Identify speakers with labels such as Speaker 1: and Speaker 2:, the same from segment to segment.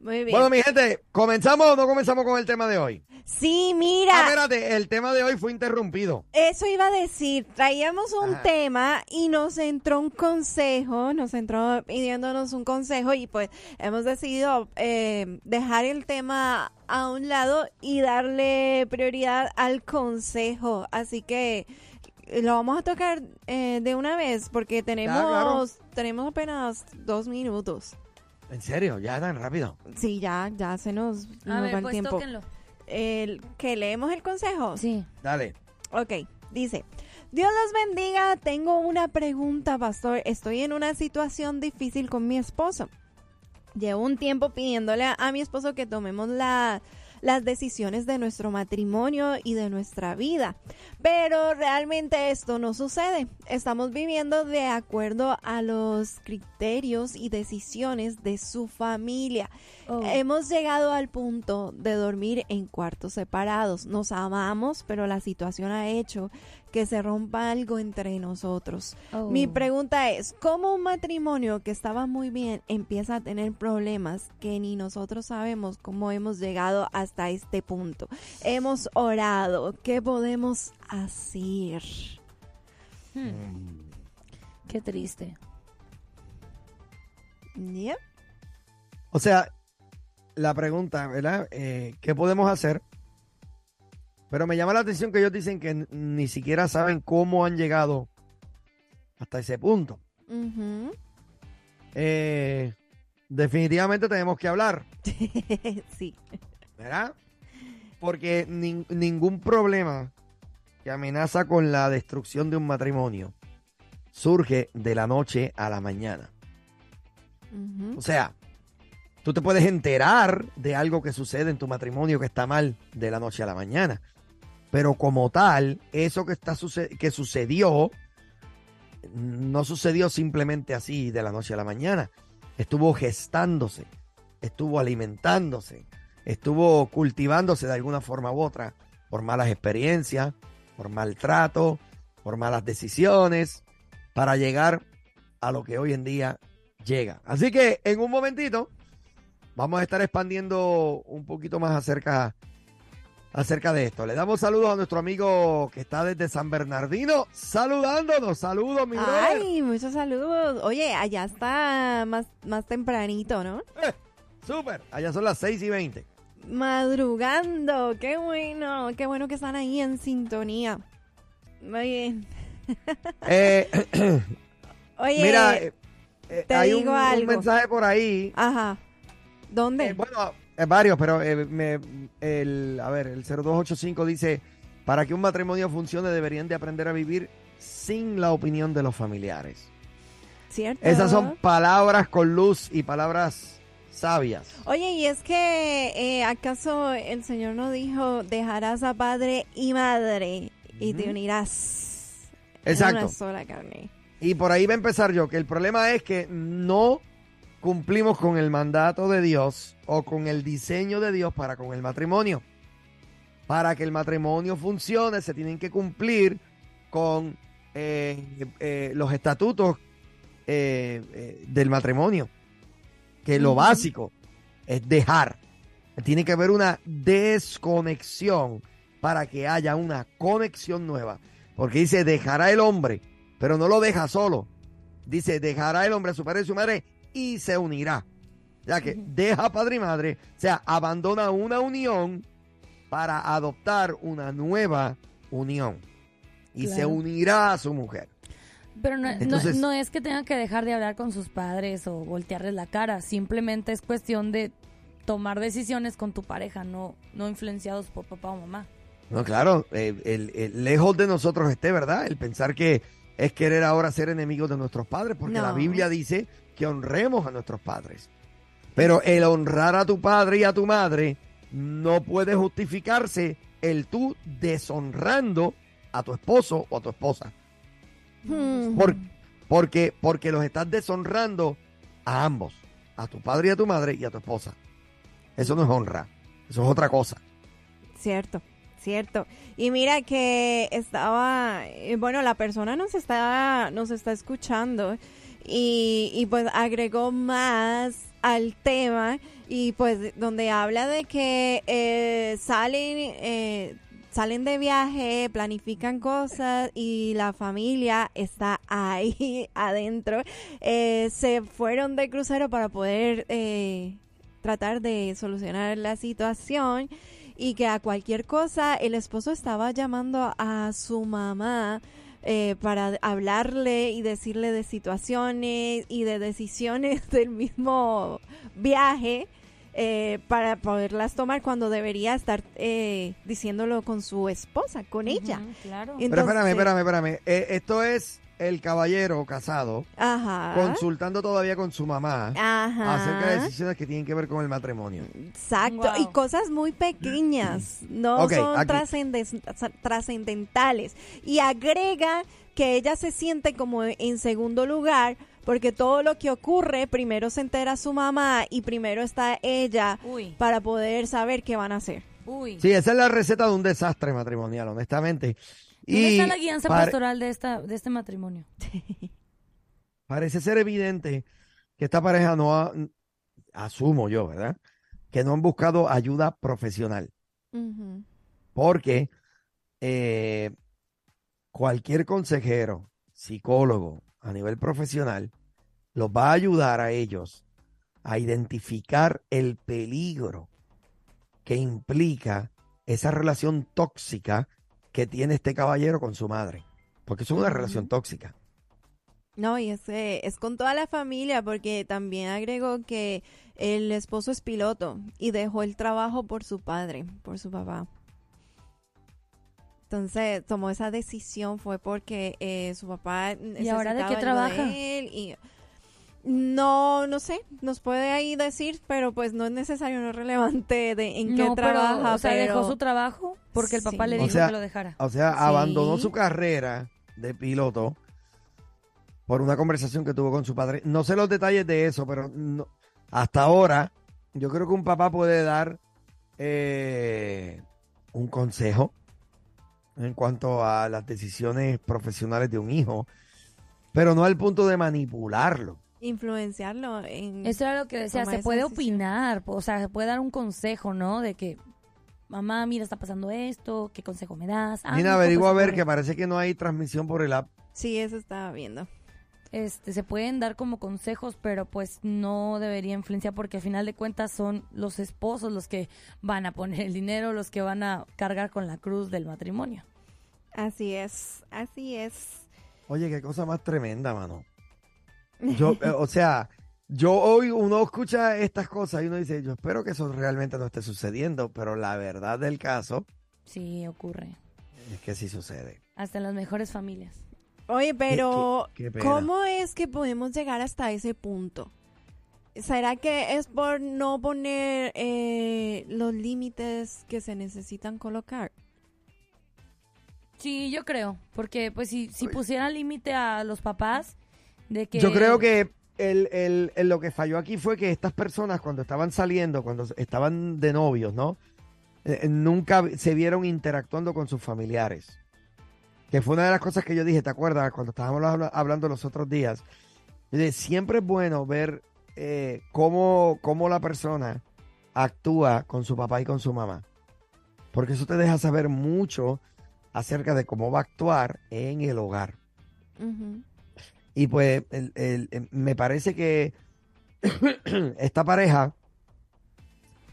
Speaker 1: Muy bien.
Speaker 2: Bueno, mi gente, ¿comenzamos o no comenzamos con el tema de hoy?
Speaker 1: sí,
Speaker 2: Ah,
Speaker 1: mira,
Speaker 2: espérate, el tema de hoy fue interrumpido.
Speaker 1: eso iba a decir. Traíamos un tema y nos entró un consejo, nos entró pidiéndonos un consejo y pues hemos decidido eh, dejar el tema a un lado y darle prioridad al consejo. Así que lo vamos a tocar eh, de una vez porque tenemos,
Speaker 2: claro.
Speaker 1: tenemos apenas dos minutos.
Speaker 2: ¿En serio? ¿Ya tan rápido?
Speaker 1: Sí, ya, ya se nos,
Speaker 3: A
Speaker 1: nos
Speaker 3: ver,
Speaker 1: va el
Speaker 3: pues
Speaker 1: tiempo.
Speaker 3: tóquenlo.
Speaker 1: El, ¿Que leemos el consejo?
Speaker 3: Sí.
Speaker 2: Dale.
Speaker 1: Ok, dice, Dios los bendiga, tengo una pregunta, pastor. Estoy en una situación difícil con mi esposo. Llevo un tiempo pidiéndole a, a mi esposo que tomemos la- las decisiones de nuestro matrimonio y de nuestra vida. Pero realmente esto no sucede. Estamos viviendo de acuerdo a los criterios y decisiones de su familia.
Speaker 3: Oh.
Speaker 1: Hemos llegado al punto de dormir en cuartos separados. Nos amamos, pero la situación ha hecho que se rompa algo entre nosotros.
Speaker 3: Oh.
Speaker 1: Mi pregunta es, ¿cómo un matrimonio que estaba muy bien empieza a tener problemas que ni nosotros sabemos cómo hemos llegado hasta este punto? Hemos orado, ¿qué podemos hacer?
Speaker 3: Hmm, Qué triste.
Speaker 1: Yep.
Speaker 2: O sea, la pregunta, ¿verdad? Eh, ¿Qué podemos hacer? Pero me llama la atención que ellos dicen que ni siquiera saben cómo han llegado hasta ese punto. Eh, definitivamente tenemos que hablar,
Speaker 1: sí.
Speaker 2: ¿verdad? Porque nin- ningún problema que amenaza con la destrucción de un matrimonio surge de la noche a la mañana. O sea, tú te puedes enterar de algo que sucede en tu matrimonio que está mal de la noche a la mañana. Pero como tal, eso que, está que sucedió no sucedió simplemente así de la noche a la mañana. Estuvo gestándose, estuvo alimentándose, estuvo cultivándose de alguna forma u otra por malas experiencias, por maltrato, por malas decisiones, para llegar a lo que hoy en día llega. Así que en un momentito vamos a estar expandiendo un poquito más acerca, acerca de esto. Le damos saludos a nuestro amigo que está desde San Bernardino, saludándonos. Saludos, mi brother.
Speaker 1: Ay, muchos saludos. Oye, allá está más, más tempranito, ¿no?
Speaker 2: Eh, súper. Allá son las 6 y 20.
Speaker 1: Madrugando, qué bueno, qué bueno que están ahí en sintonía. Muy bien.
Speaker 2: Eh,
Speaker 1: Oye,
Speaker 2: mira, eh, eh,
Speaker 1: te
Speaker 2: hay un,
Speaker 1: digo
Speaker 2: un
Speaker 1: algo.
Speaker 2: mensaje por ahí.
Speaker 1: ajá. ¿Dónde?
Speaker 2: Eh, bueno, eh, varios, pero eh, me- el, a ver, el 0285 dice, para que un matrimonio funcione deberían de aprender a vivir sin la opinión de los familiares.
Speaker 1: ¿Cierto?
Speaker 2: Esas son palabras con luz y palabras sabias.
Speaker 1: Oye, y es que, eh, ¿acaso el Señor no dijo, dejarás a padre y madre y te unirás en
Speaker 2: Exacto.
Speaker 1: una sola carne?
Speaker 2: Y por ahí va a empezar yo, que el problema es que no cumplimos con el mandato de Dios o con el diseño de Dios para con el matrimonio. Para que el matrimonio funcione se tienen que cumplir con eh, eh, los estatutos eh, del matrimonio. Que lo básico es dejar. Tiene que haber una desconexión para que haya una conexión nueva. Porque dice, dejará el hombre, pero no lo deja solo. Dice, dejará el hombre a su padre y su madre y se unirá. Ya que deja padre y madre, o sea, abandona una unión para adoptar una nueva unión. Y se unirá a su mujer.
Speaker 3: Pero no,
Speaker 2: Entonces-
Speaker 3: no es que tengan que dejar de hablar con sus padres o voltearles la cara. Simplemente es cuestión de tomar decisiones con tu pareja, no, no influenciados por papá o mamá.
Speaker 2: No, claro, eh, el- el- lejos de nosotros esté, ¿verdad? El pensar que es querer ahora ser enemigos de nuestros padres, porque la. Biblia dice que honremos a nuestros padres. Pero el honrar a tu padre y a tu madre no puede justificarse el tú deshonrando a tu esposo o a tu esposa.
Speaker 1: Hmm.
Speaker 2: Por- porque, porque los estás deshonrando a ambos, a tu padre y a tu madre y a tu esposa. Eso no es honra, eso es otra cosa.
Speaker 1: Cierto, cierto. Y mira que estaba, eh, bueno, la persona nos está, nos está escuchando y, y pues agregó más al tema y pues donde habla de que eh, salen, eh, salen de viaje, planifican cosas y la familia está ahí adentro. Eh, se fueron de crucero para poder eh, tratar de solucionar la situación y que a cualquier cosa el esposo estaba llamando a su mamá eh, para hablarle y decirle de situaciones y de decisiones del mismo viaje eh, para poderlas tomar cuando debería estar eh, diciéndolo con su esposa, con ella.
Speaker 3: Claro.
Speaker 1: Y-
Speaker 2: Pero espérame,
Speaker 1: Entonces-
Speaker 2: espérame, espérame. Eh, esto es el caballero casado
Speaker 1: Ajá.
Speaker 2: consultando todavía con su mamá
Speaker 1: Ajá.
Speaker 2: acerca de decisiones que tienen que ver con el matrimonio.
Speaker 1: Exacto,
Speaker 3: Wow.
Speaker 1: y cosas muy pequeñas, no son trascendentales. Y agrega que ella se siente como en segundo lugar porque todo lo que ocurre, primero se entera su mamá y primero está ella
Speaker 3: Uy,
Speaker 1: para poder saber qué van a hacer.
Speaker 3: uy.
Speaker 2: Sí, esa es la receta de un desastre matrimonial, honestamente.
Speaker 3: ¿Dónde
Speaker 2: Y
Speaker 3: está la guianza pastoral de esta de este matrimonio?
Speaker 2: parece ser evidente que esta pareja no ha, asumo yo, ¿verdad? Que no han buscado ayuda profesional. Porque eh, cualquier consejero, psicólogo a nivel profesional, los va a ayudar a ellos a identificar el peligro que implica esa relación tóxica que tiene este caballero con su madre. Porque es una relación tóxica.
Speaker 1: No, y es, eh, es con toda la familia, porque también agregó que el esposo es piloto y dejó el trabajo por su padre, por su papá. Entonces tomó esa decisión fue porque eh, su papá
Speaker 3: ¿Y ahora de qué trabaja?
Speaker 1: él y no, no sé, nos puede ahí decir, pero pues no es necesario, no es relevante de en qué trabaja.
Speaker 3: pero, o sea,
Speaker 1: pero-
Speaker 3: dejó su trabajo porque el papá
Speaker 1: Sí.
Speaker 3: le
Speaker 1: O
Speaker 3: dijo
Speaker 2: sea,
Speaker 3: que lo dejara.
Speaker 2: O sea,
Speaker 1: Sí.
Speaker 2: abandonó su carrera de piloto por una conversación que tuvo con su padre. No sé los detalles de eso, pero no- hasta ahora yo creo que un papá puede dar eh, un consejo en cuanto a las decisiones profesionales de un hijo, pero no al punto de manipularlo.
Speaker 1: Influenciarlo en
Speaker 3: Eso era lo que decía, se puede
Speaker 1: decisión.
Speaker 3: opinar, o sea, se puede dar un consejo, ¿no? De que, mamá, mira, está pasando esto, ¿qué consejo me das? Ah,
Speaker 2: Mira,
Speaker 3: no,
Speaker 2: averigua a
Speaker 3: pues,
Speaker 2: ver
Speaker 3: corre.
Speaker 2: que parece que no hay transmisión por el app.
Speaker 1: Sí, eso estaba viendo.
Speaker 3: Este, se pueden dar como consejos, pero pues no debería influenciar porque al final de cuentas son los esposos los que van a poner el dinero, los que van a cargar con la cruz del matrimonio.
Speaker 1: Así es, así es.
Speaker 2: Oye, qué cosa más tremenda, mano. Yo, eh, o sea, yo hoy uno escucha estas cosas y uno dice, yo espero que eso realmente no esté sucediendo, pero la verdad del caso
Speaker 3: Sí, ocurre.
Speaker 2: es que sí sucede.
Speaker 3: Hasta en las mejores familias.
Speaker 1: Oye, pero
Speaker 2: qué- qué pena.
Speaker 1: ¿cómo es que podemos llegar hasta ese punto? ¿Será que es por no poner eh, los límites que se necesitan colocar?
Speaker 3: Sí, yo creo, porque pues si, si pusieran límite a los papás de que...
Speaker 2: Yo creo que el, el- el- lo que falló aquí fue que estas personas cuando estaban saliendo, cuando estaban de novios, ¿no? Eh, nunca se vieron interactuando con sus familiares. Que fue una de las cosas que yo dije, ¿te acuerdas? Cuando estábamos habla- hablando los otros días. Dije, siempre es bueno ver eh, cómo, cómo la persona actúa con su papá y con su mamá. Porque eso te deja saber mucho acerca de cómo va a actuar en el hogar.
Speaker 1: Ujú.
Speaker 2: Y pues el- el- el- me parece que esta pareja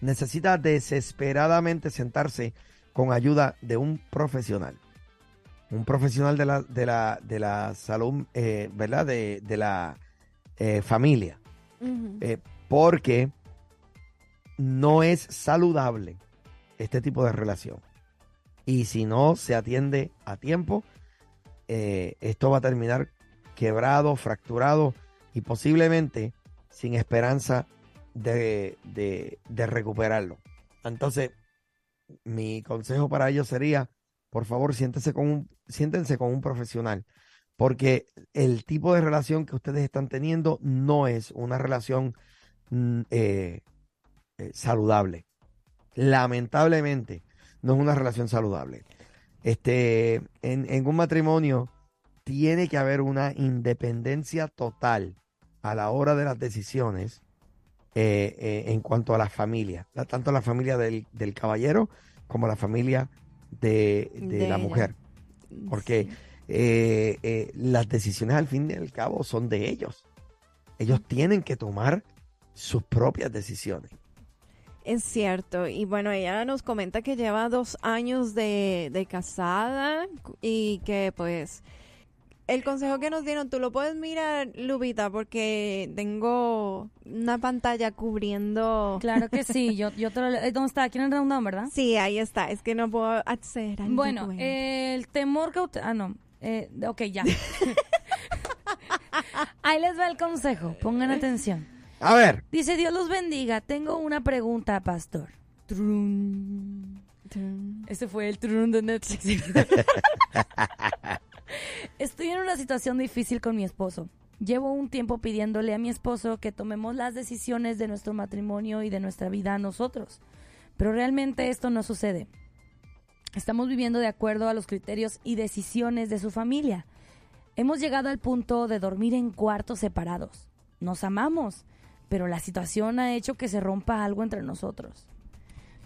Speaker 2: necesita desesperadamente sentarse con ayuda de un profesional. Un profesional de la, de la, de la salud, eh, ¿verdad? De, de la eh, familia. Eh, porque no es saludable este tipo de relación. Y si no se atiende a tiempo, eh, esto va a terminar quebrado, fracturado y posiblemente sin esperanza de, de, recuperarlo. Entonces, mi consejo para ellos sería, por favor, siéntense con un, siéntense con un profesional, porque el tipo de relación que ustedes están teniendo no es una relación mm, eh, eh, saludable. Lamentablemente, no es una relación saludable. Este, en un matrimonio tiene que haber una independencia total a la hora de las decisiones eh, eh, en cuanto a la familia, tanto la familia del, del caballero como la familia de, de
Speaker 1: De
Speaker 2: la
Speaker 1: ella.
Speaker 2: mujer, porque
Speaker 1: Sí.
Speaker 2: eh, las decisiones al fin y al cabo son de ellos. Ellos tienen que tomar sus propias decisiones.
Speaker 1: Es cierto. Y bueno, ella nos comenta que lleva dos años de, de casada y que pues el consejo que nos dieron, tú lo puedes mirar, Lubita, porque tengo una pantalla cubriendo...
Speaker 3: Claro que sí, yo, yo te lo... eh, ¿Dónde está? Aquí en el rundown, ¿verdad?
Speaker 1: Sí, ahí está. Es que no puedo acceder al
Speaker 3: Bueno, el temor que... usted- Ah, no. Eh, ok, ya. Ahí les va el consejo. Pongan atención.
Speaker 2: A ver,
Speaker 3: Dice, Dios los bendiga. Tengo una pregunta, pastor. Trun. Ese fue el trun de Netflix. Estoy en una situación difícil con mi esposo. Llevo un tiempo pidiéndole a mi esposo que tomemos las decisiones de nuestro matrimonio y de nuestra vida a nosotros. Pero realmente esto no sucede. Estamos viviendo de acuerdo a los criterios y decisiones de su familia. Hemos llegado al punto de dormir en cuartos separados. Nos amamos, pero la situación ha hecho que se rompa algo entre nosotros.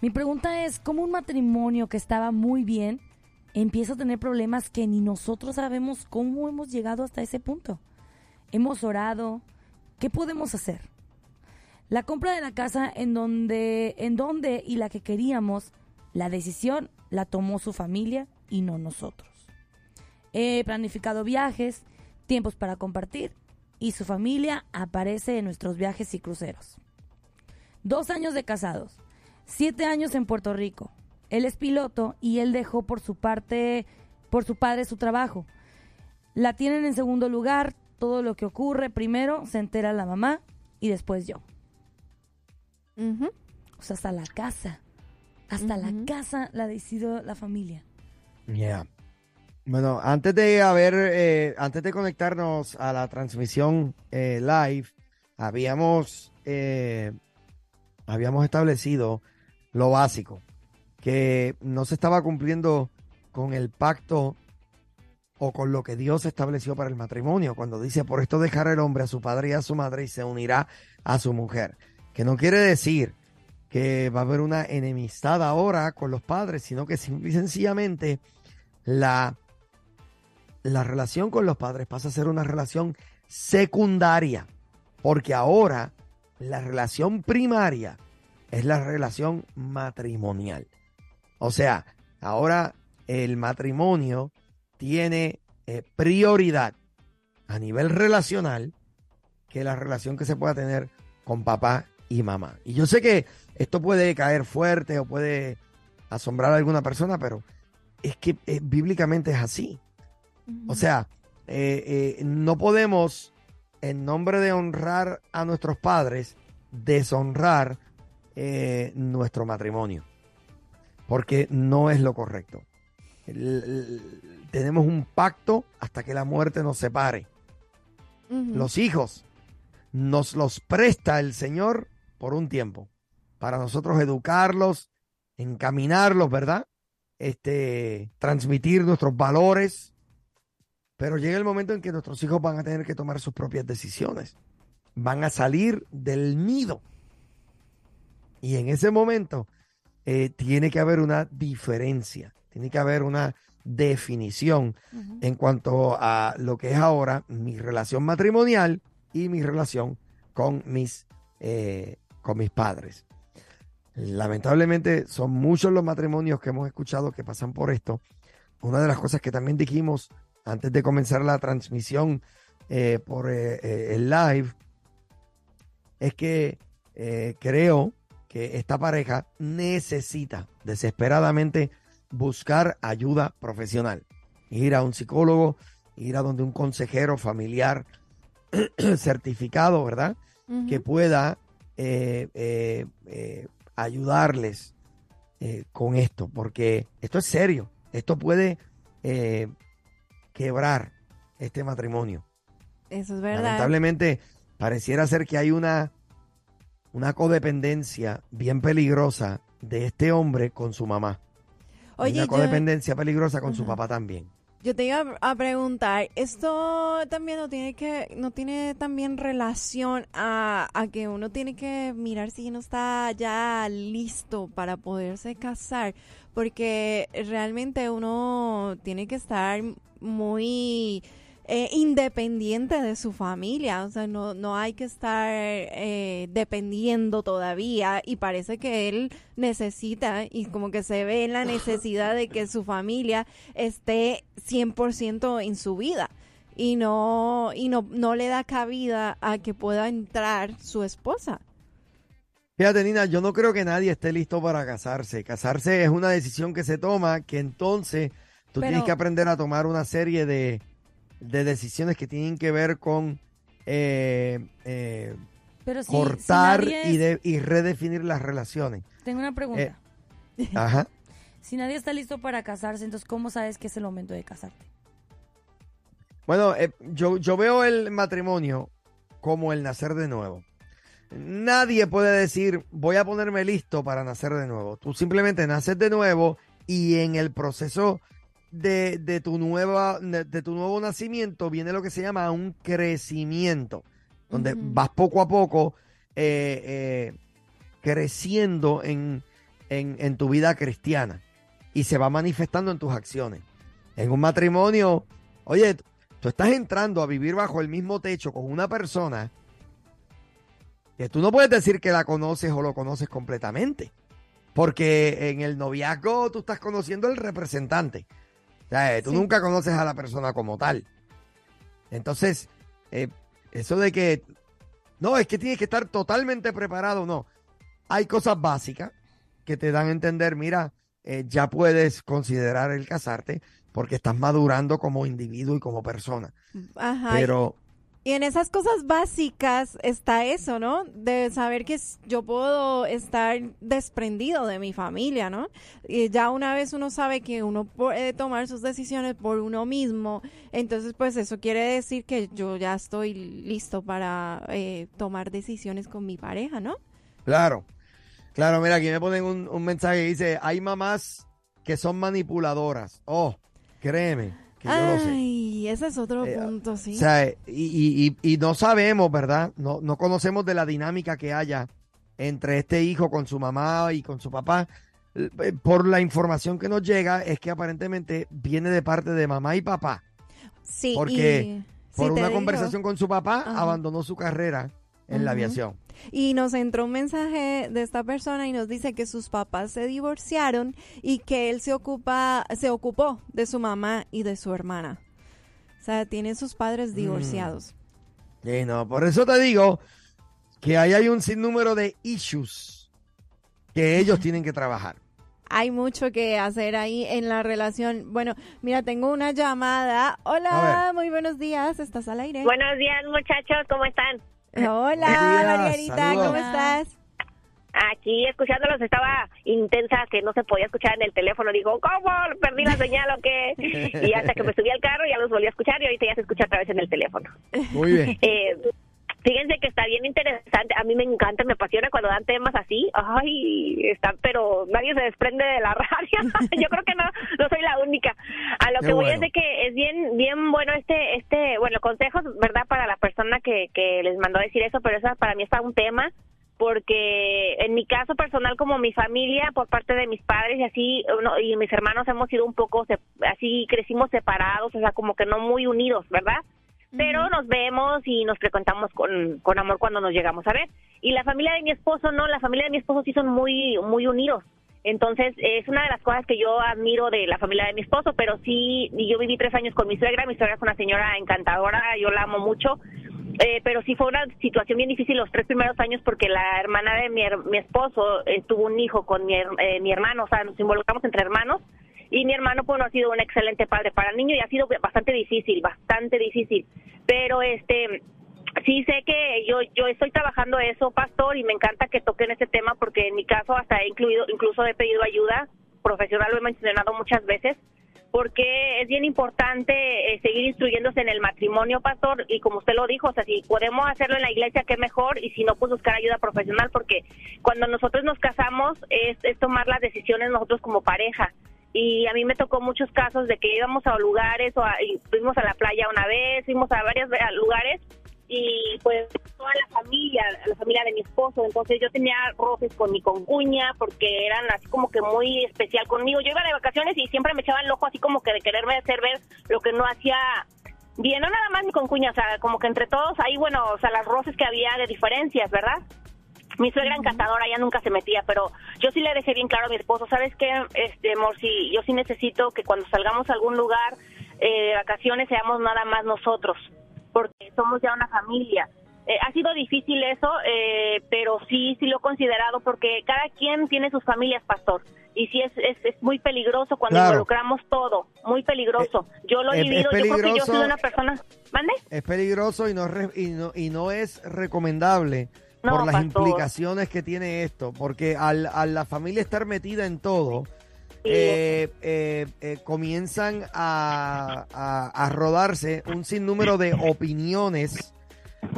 Speaker 3: Mi pregunta es, ¿cómo un matrimonio que estaba muy bien empieza a tener problemas que ni nosotros sabemos cómo hemos llegado hasta ese punto? Hemos orado, ¿qué podemos hacer? La compra de la casa en donde, en donde y la que queríamos, la decisión la tomó su familia y no nosotros. He planificado viajes, tiempos para compartir y su familia aparece en nuestros viajes y cruceros. Dos años de casados, siete años en Puerto Rico. Él es piloto y él dejó por su parte, por su padre su trabajo. La tienen en segundo lugar, todo lo que ocurre primero se entera la mamá y después yo. O sea, hasta la casa. Hasta la casa la decidió la familia.
Speaker 2: Yeah. Bueno, antes de haber, eh, antes de conectarnos a la transmisión eh, live, habíamos, eh, habíamos establecido lo básico, que no se estaba cumpliendo con el pacto o con lo que Dios estableció para el matrimonio, cuando dice, por esto dejará el hombre a su padre y a su madre y se unirá a su mujer, que no quiere decir que va a haber una enemistad ahora con los padres, sino que simple y sencillamente la, la relación con los padres pasa a ser una relación secundaria, porque ahora la relación primaria es la relación matrimonial. O sea, ahora el matrimonio tiene eh, prioridad a nivel relacional que la relación que se pueda tener con papá y mamá. Y yo sé que esto puede caer fuerte o puede asombrar a alguna persona, pero es que eh, bíblicamente es así. O sea, eh, eh, no podemos, en nombre de honrar a nuestros padres, deshonrar nuestro matrimonio, porque no es lo correcto. El- el- tenemos un pacto hasta que la muerte nos separe. Los hijos nos los presta el Señor por un tiempo, para nosotros educarlos, encaminarlos, ¿verdad? Este, transmitir nuestros valores, pero llega el momento en que nuestros hijos van a tener que tomar sus propias decisiones, van a salir del nido. Y en ese momento eh, tiene que haber una diferencia, tiene que haber una definición en cuanto a lo que es ahora mi relación matrimonial y mi relación con mis, eh, con mis padres. Lamentablemente son muchos los matrimonios que hemos escuchado que pasan por esto. Una de las cosas que también dijimos antes de comenzar la transmisión eh, por eh, el live es que creo que esta pareja necesita desesperadamente buscar ayuda profesional. Ir a un psicólogo, ir a donde un consejero familiar certificado, ¿verdad? Que pueda eh, eh, eh, ayudarles con esto, porque esto es serio. Esto puede quebrar este matrimonio.
Speaker 1: Eso es verdad.
Speaker 2: Lamentablemente, pareciera ser que hay una, una codependencia bien peligrosa de este hombre con su mamá.
Speaker 1: Oye,
Speaker 2: una
Speaker 1: yo,
Speaker 2: codependencia peligrosa con su papá también.
Speaker 1: yo te iba a preguntar, esto también no tiene que, no tiene también relación a, a que uno tiene que mirar si uno está ya listo para poderse casar, porque realmente uno tiene que estar muy eh, independiente de su familia, o sea, no, no hay que estar eh, dependiendo todavía y parece que él necesita y como que se ve en la necesidad de que su familia esté 100% en su vida y no y no, no le da cabida a que pueda entrar su esposa.
Speaker 2: Fíjate, Nina, yo no creo que nadie esté listo para casarse. Casarse es una decisión que se toma que entonces tú
Speaker 3: Pero-
Speaker 2: tienes que aprender a tomar una serie de, de decisiones que tienen que ver con eh, eh,
Speaker 3: Pero si, si
Speaker 2: cortar
Speaker 3: nadie
Speaker 2: y,
Speaker 3: es-
Speaker 2: de, y redefinir las relaciones.
Speaker 3: Tengo una pregunta.
Speaker 2: Ajá.
Speaker 3: Si nadie está listo para casarse, entonces ¿cómo sabes que es el momento de casarte?
Speaker 2: Bueno, eh, yo, yo veo el matrimonio como el nacer de nuevo. Nadie puede decir, voy a ponerme listo para nacer de nuevo. Tú simplemente naces de nuevo y en el proceso de, de tu, nueva, de, de tu nuevo nacimiento viene lo que se llama un crecimiento, donde vas poco a poco eh, eh, creciendo en, en, en tu vida cristiana y se va manifestando en tus acciones. En un matrimonio, oye, tú estás entrando a vivir bajo el mismo techo con una persona que tú no puedes decir que la conoces o lo conoces completamente. Porque en el noviazgo tú estás conociendo al representante. O sea, eh, tú
Speaker 1: Sí.
Speaker 2: nunca conoces a la persona como tal. Entonces, eh, eso de que no, es que tienes que estar totalmente preparado, no. Hay cosas básicas que te dan a entender, mira, eh, ya puedes considerar el casarte porque estás madurando como individuo y como persona.
Speaker 1: Ajá.
Speaker 2: Pero
Speaker 1: Y en esas cosas básicas está eso, ¿no? De saber que yo puedo estar desprendido de mi familia, ¿no? Y ya una vez uno sabe que uno puede tomar sus decisiones por uno mismo, entonces pues eso quiere decir que yo ya estoy listo para eh, tomar decisiones con mi pareja, ¿no?
Speaker 2: Claro, claro, mira, aquí me ponen un, un mensaje que dice, hay mamás que son manipuladoras. Oh, créeme, que yo lo sé.
Speaker 1: Ay, ese es otro
Speaker 2: Eh,
Speaker 1: punto, sí.
Speaker 2: O sea, y, y- y- y no sabemos, ¿verdad? No, no conocemos de la dinámica que haya entre este hijo con su mamá y con su papá. Eh, Por la información que nos llega es que aparentemente viene de parte de mamá y papá.
Speaker 1: sí,
Speaker 2: porque Por una
Speaker 1: digo.
Speaker 2: conversación con su papá,
Speaker 1: Ajá.
Speaker 2: abandonó su carrera en la aviación.
Speaker 1: Y nos entró un mensaje de esta persona y nos dice que sus papás se divorciaron y que él se ocupa, se ocupó de su mamá y de su hermana. O sea, tiene sus
Speaker 2: Mm.
Speaker 1: padres divorciados.
Speaker 2: Sí, no, por eso te digo que ahí hay un sinnúmero de issues que ellos tienen que trabajar.
Speaker 1: Hay mucho que hacer ahí en la relación. Bueno, mira, tengo una llamada.
Speaker 2: A
Speaker 1: Hola, muy buenos días. ¿Estás al aire?
Speaker 4: Buenos días, muchachos, ¿cómo están?
Speaker 1: Hola, Marianita,
Speaker 2: saludos.
Speaker 1: ¿cómo estás?
Speaker 4: Aquí escuchándolos estaba intensa que no se podía escuchar en el teléfono. Digo, ¿cómo? ¿Perdí la señal o qué? Y hasta que me subí al carro ya los volví a escuchar y ahorita ya se escucha otra vez en el teléfono.
Speaker 2: Muy bien.
Speaker 4: Eh, fíjense que está bien interesante. A mí me encanta, me apasiona cuando dan temas así. Ay, están, pero nadie se desprende de la radio. Yo creo que no, no soy la única. A lo que voy es de que es bien, bien bueno este, este, bueno, consejos, ¿verdad? Para la persona que, que les mandó a decir eso, pero eso para mí está un tema porque en mi caso personal como mi familia por parte de mis padres y así uno- y mis hermanos hemos sido un poco se- así crecimos separados o sea como que no muy unidos verdad pero nos vemos y nos frecuentamos con, con amor cuando nos llegamos a ver. Y la familia de mi esposo no, la familia de mi esposo sí son muy, muy unidos. Entonces, es una de las cosas que yo admiro de la familia de mi esposo, pero sí, yo viví tres años con mi suegra, mi suegra es una señora encantadora, yo la amo mucho, eh, pero sí fue una situación bien difícil los tres primeros años porque la hermana de mi, mi esposo eh, tuvo un hijo con mi, eh, mi hermano, o sea, nos involucramos entre hermanos y mi hermano pues no ha sido un excelente padre para el niño y ha sido bastante difícil, bastante difícil. Pero este sí sé que yo yo estoy trabajando eso, pastor, y me encanta que toquen este tema porque en mi caso hasta he incluido, incluso he pedido ayuda. Profesional, lo he mencionado muchas veces, porque es bien importante eh, seguir instruyéndose en el matrimonio, pastor, y como usted lo dijo, o sea, si podemos hacerlo en la iglesia, qué mejor, y si no, pues buscar ayuda profesional, porque cuando nosotros nos casamos es tomar las decisiones nosotros como pareja. Y a mí me tocó muchos casos de que íbamos a lugares, o a- y fuimos a la playa una vez, fuimos a varios lugares, y pues toda la familia, la familia de mi esposo, entonces yo tenía roces con mi concuña porque eran así como que muy especial conmigo. Yo iba de vacaciones y siempre me echaban el ojo así como que de quererme hacer ver lo que no hacía bien, no nada más mi concuña, o sea, como que entre todos ahí, bueno, o sea, las roces que había de diferencias, ¿verdad? Mi suegra encantadora ya nunca se metía, pero yo sí le dejé bien claro a mi esposo, ¿sabes qué, este, amor? Sí, yo sí necesito que cuando salgamos a algún lugar eh, de vacaciones seamos nada más nosotros, porque somos ya una familia. Eh, ha sido difícil eso, eh, pero sí, sí lo he considerado porque cada quien tiene sus familias, pastor. Y sí es, es, es muy peligroso cuando
Speaker 2: Claro.
Speaker 4: involucramos todo, muy peligroso. yo lo he vivido, yo creo que yo soy una persona... ¿Mande?
Speaker 2: Es peligroso y no, y no, y no es recomendable
Speaker 4: No,
Speaker 2: por las implicaciones que tiene esto, porque al, a la familia estar metida en todo,
Speaker 4: Sí.
Speaker 2: eh, eh, eh, comienzan a, a- a rodarse un sinnúmero de opiniones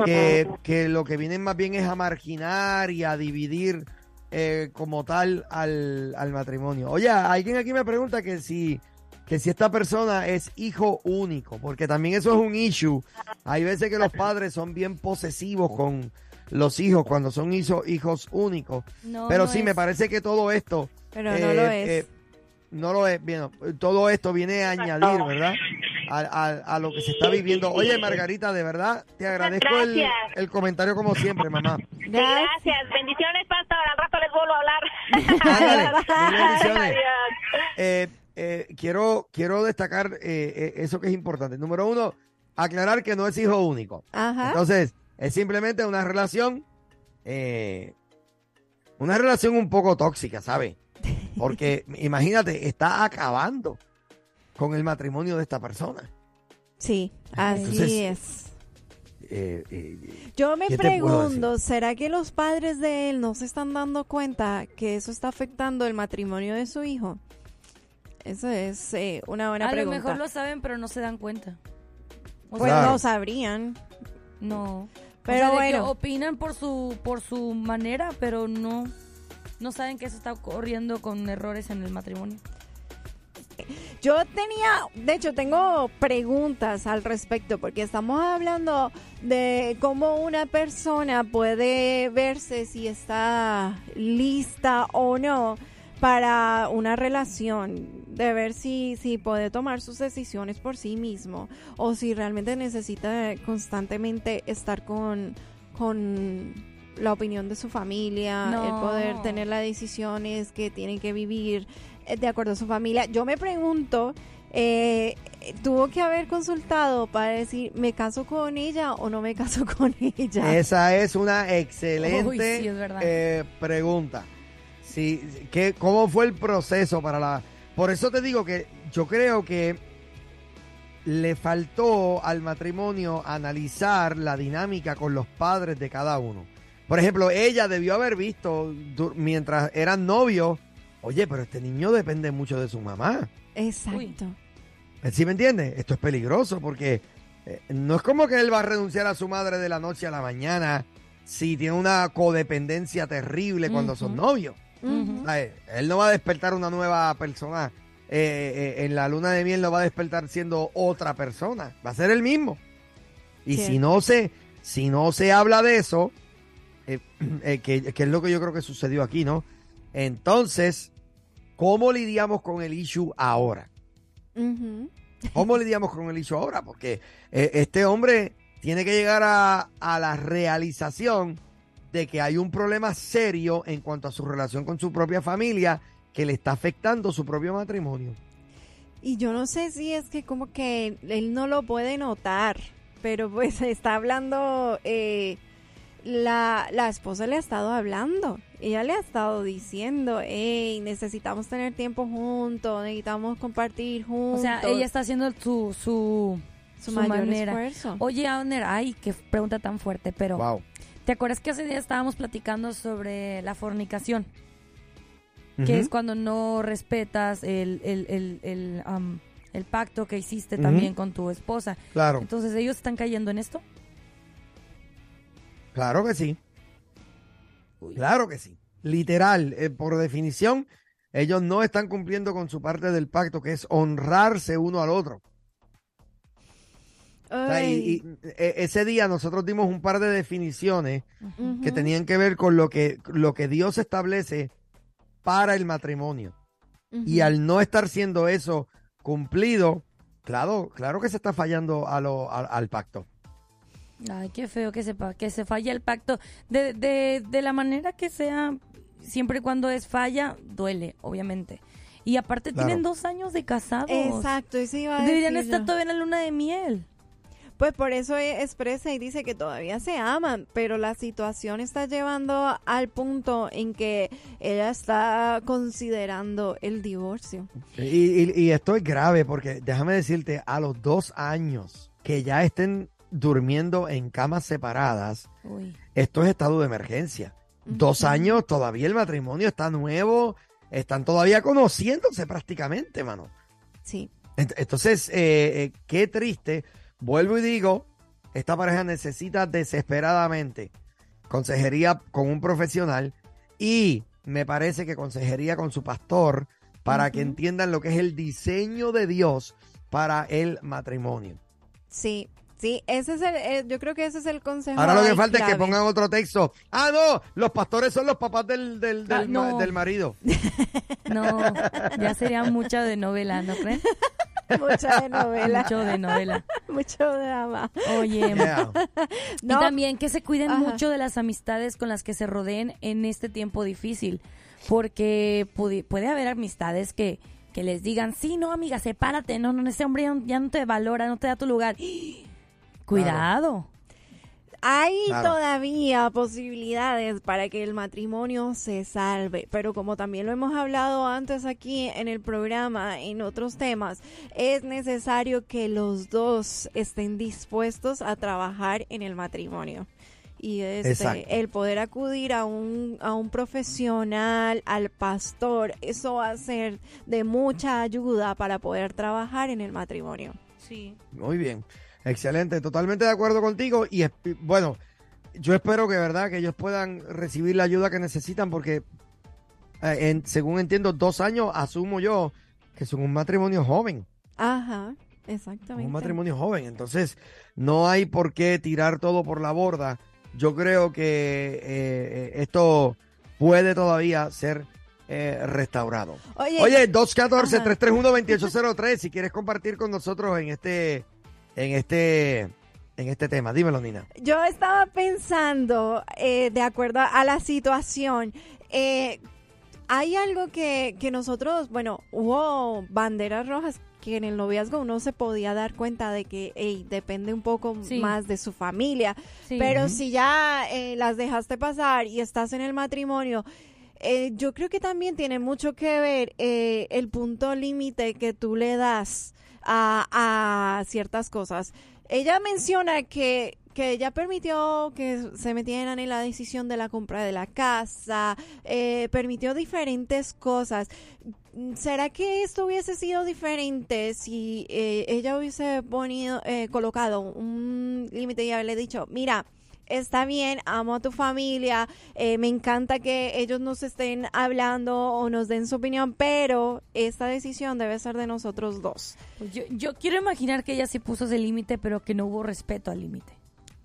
Speaker 2: que, que lo que vienen más bien es a marginar y a dividir como tal al, al matrimonio. Oye, alguien aquí me pregunta que si, que si esta persona es hijo único, porque también eso es un issue. Hay veces que los padres son bien posesivos con los hijos cuando son hijo- hijos únicos.
Speaker 3: No,
Speaker 2: Pero
Speaker 3: no
Speaker 2: sí,
Speaker 3: es.
Speaker 2: me parece que todo esto
Speaker 1: Pero no
Speaker 2: eh,
Speaker 1: lo es.
Speaker 2: eh, no lo es. Bien, todo esto viene a añadir, ¿verdad? A, a- a lo que se está viviendo. Oye, Margarita, de verdad, te agradezco el, el comentario como siempre, mamá.
Speaker 4: Gracias, bendiciones, pastor. Al rato les vuelvo a hablar.
Speaker 2: Ándale, bendiciones. Eh, eh, quiero, quiero destacar eh, eh, eso que es importante. Número uno, aclarar que no es hijo único.
Speaker 1: Ajá.
Speaker 2: Entonces, es simplemente una relación, eh, una relación un poco tóxica, ¿sabes? Porque imagínate, está acabando con el matrimonio de esta persona.
Speaker 1: Sí, así
Speaker 2: Entonces,
Speaker 1: es.
Speaker 2: Eh, eh,
Speaker 1: Yo me
Speaker 2: ¿qué te puedo
Speaker 1: pregunto, ¿será que los padres de él no se están dando cuenta que eso está afectando el matrimonio de su hijo? Eso es eh, una buena
Speaker 3: A lo
Speaker 1: pregunta.
Speaker 3: mejor lo saben, pero no se dan cuenta. O
Speaker 1: Pues
Speaker 2: Claro.
Speaker 1: no sabrían.
Speaker 3: No.
Speaker 1: Pero
Speaker 3: O sea, de que
Speaker 1: bueno.
Speaker 3: opinan por su por su manera, pero no no saben que eso está ocurriendo con errores en el matrimonio.
Speaker 1: Yo tenía, de hecho, tengo preguntas al respecto, porque estamos hablando de cómo una persona puede verse si está lista o no para una relación, de ver si, si puede tomar sus decisiones por sí mismo o si realmente necesita constantemente estar con, con la opinión de su familia, el poder tener las decisiones que tienen que vivir eh, de acuerdo a su familia. Yo me pregunto, eh, tuvo que haber consultado para decir, ¿me caso con ella o no me caso con ella?
Speaker 2: esa es una excelente
Speaker 3: Uy, sí, es verdad.
Speaker 2: eh, pregunta. Sí, ¿qué, ¿Cómo fue el proceso para la...? Por eso te digo que yo creo que le faltó al matrimonio analizar la dinámica con los padres de cada uno. Por ejemplo, ella debió haber visto mientras eran novios, oye, pero este niño depende mucho de su mamá.
Speaker 1: Exacto.
Speaker 2: ¿Sí me entiendes? Esto es peligroso porque eh, no es como que él va a renunciar a su madre de la noche a la mañana si tiene una codependencia terrible cuando son novios. Él no va a despertar una nueva persona. eh, eh, en la luna de miel no va a despertar siendo otra persona. Va a ser el mismo. Y si no se, si no se habla de eso, eh, que, que es lo que yo creo que sucedió aquí, ¿no? Entonces, ¿cómo lidiamos con el issue ahora? ¿Cómo lidiamos con el issue ahora? Porque este hombre tiene que llegar a, a la realización de que hay un problema serio en cuanto a su relación con su propia familia que le está afectando su propio matrimonio.
Speaker 1: Y yo no sé si es que como que él no lo puede notar, pero pues está hablando, eh, la, la esposa le ha estado hablando, ella le ha estado diciendo, hey, necesitamos tener tiempo juntos, necesitamos compartir
Speaker 3: O
Speaker 1: juntos.
Speaker 3: sea, ella está haciendo su su
Speaker 1: su,
Speaker 3: su
Speaker 1: mayor
Speaker 3: manera.
Speaker 1: esfuerzo.
Speaker 3: Oye, Abner, ay, qué pregunta tan fuerte, pero
Speaker 2: Wow.
Speaker 3: ¿Te acuerdas que hace día estábamos platicando sobre la fornicación? Que es cuando no respetas el, el, el, el, am, el pacto que hiciste también con tu esposa.
Speaker 2: Claro,
Speaker 3: Entonces, ¿ellos están cayendo en esto?
Speaker 2: claro que sí.
Speaker 3: Uy.
Speaker 2: Claro que sí. Literal, eh, por definición, ellos no están cumpliendo con su parte del pacto, que es honrarse uno al otro. O sea, y-
Speaker 1: Ay,
Speaker 2: y, eh, ese día nosotros dimos un par de definiciones que tenían que ver con lo que, lo que Dios establece para el matrimonio. Y al no estar siendo eso cumplido, claro, claro que se está fallando a lo, a- al pacto.
Speaker 3: Ay, qué feo que sepa que se falla el pacto de, de, de la manera que sea, siempre y cuando es falla, duele, obviamente. Y aparte
Speaker 2: Claro.
Speaker 3: tienen dos años de casados.
Speaker 1: Exacto, eso iba a
Speaker 3: Deberían
Speaker 1: decir
Speaker 3: estar
Speaker 1: yo.
Speaker 3: todavía en la luna de miel.
Speaker 1: Pues por eso e- expresa y dice que todavía se aman, pero la situación está llevando al punto en que ella está considerando el divorcio.
Speaker 2: Y, y- y esto es grave porque déjame decirte, a los dos años que ya estén durmiendo en camas separadas,
Speaker 3: Uy.
Speaker 2: esto es estado de emergencia. Dos años, todavía el matrimonio está nuevo, están todavía conociéndose prácticamente, mano.
Speaker 1: Sí.
Speaker 2: Ent- Entonces, eh, eh, qué triste. Vuelvo y digo, esta pareja necesita desesperadamente consejería con un profesional y me parece que consejería con su pastor para que entiendan lo que es el diseño de Dios para el matrimonio.
Speaker 1: Sí, sí, ese es el, eh, yo creo que ese es el consejo.
Speaker 2: Ahora lo que falta es que pongan otro texto. Ah, no, los pastores son los papás del, del,
Speaker 3: Ah,
Speaker 2: del, ma-
Speaker 3: no.
Speaker 2: del marido.
Speaker 3: No, ya sería mucha de novela, ¿no creen?
Speaker 1: Mucha de novela,
Speaker 3: Mucho de novela.
Speaker 1: Mucho drama.
Speaker 3: Oye,
Speaker 2: Yeah.
Speaker 1: No,
Speaker 3: y también que se cuiden
Speaker 1: Ajá.
Speaker 3: mucho de las amistades con las que se rodeen en este tiempo difícil, porque puede haber amistades que, que les digan, sí, no, amiga, sepárate, no, no, ese hombre ya ya no te valora, no te da tu lugar. Cuidado.
Speaker 1: Hay
Speaker 2: Claro.
Speaker 1: todavía posibilidades para que el matrimonio se salve, pero como también lo hemos hablado antes aquí en el programa, en otros temas, es necesario que los dos estén dispuestos a trabajar en el matrimonio. Y este, el poder acudir a un, a un profesional, al pastor, eso va a ser de mucha ayuda para poder trabajar en el matrimonio.
Speaker 3: Sí.
Speaker 2: Muy bien, excelente, totalmente de acuerdo contigo y bueno, yo espero que verdad que ellos puedan recibir la ayuda que necesitan porque eh, en- según entiendo dos años asumo yo que son un matrimonio joven,
Speaker 1: Ajá, exactamente.
Speaker 2: un matrimonio joven, entonces no hay por qué tirar todo por la borda. Yo creo que eh, eh, esto puede todavía ser eh, restaurado.
Speaker 1: Oye,
Speaker 2: Oye,
Speaker 1: Ajá.
Speaker 2: 214-331-2803, si quieres compartir con nosotros en este, en este, en este tema. Dímelo, Nina.
Speaker 1: Yo estaba pensando, eh, de acuerdo a la situación, eh, hay algo que, que nosotros, bueno, hubo banderas rojas que en el noviazgo uno se podía dar cuenta de que depende un poco
Speaker 3: Sí.
Speaker 1: más de su familia,
Speaker 3: Sí.
Speaker 1: pero si ya eh, las dejaste pasar y estás en el matrimonio, eh, yo creo que también tiene mucho que ver eh, el punto límite que tú le das a, ciertas cosas. Ella menciona que, que ella permitió que se metieran en la decisión de la compra de la casa, eh, permitió diferentes cosas. ¿Será que esto hubiese sido diferente si eh, ella hubiese eh, colocado un límite y haberle dicho, mira, está bien, amo a tu familia, eh, me encanta que ellos nos estén hablando o nos den su opinión, pero esta decisión debe ser de nosotros dos.
Speaker 3: Pues yo, yo quiero imaginar que ella sí puso ese límite, pero que no hubo respeto al límite.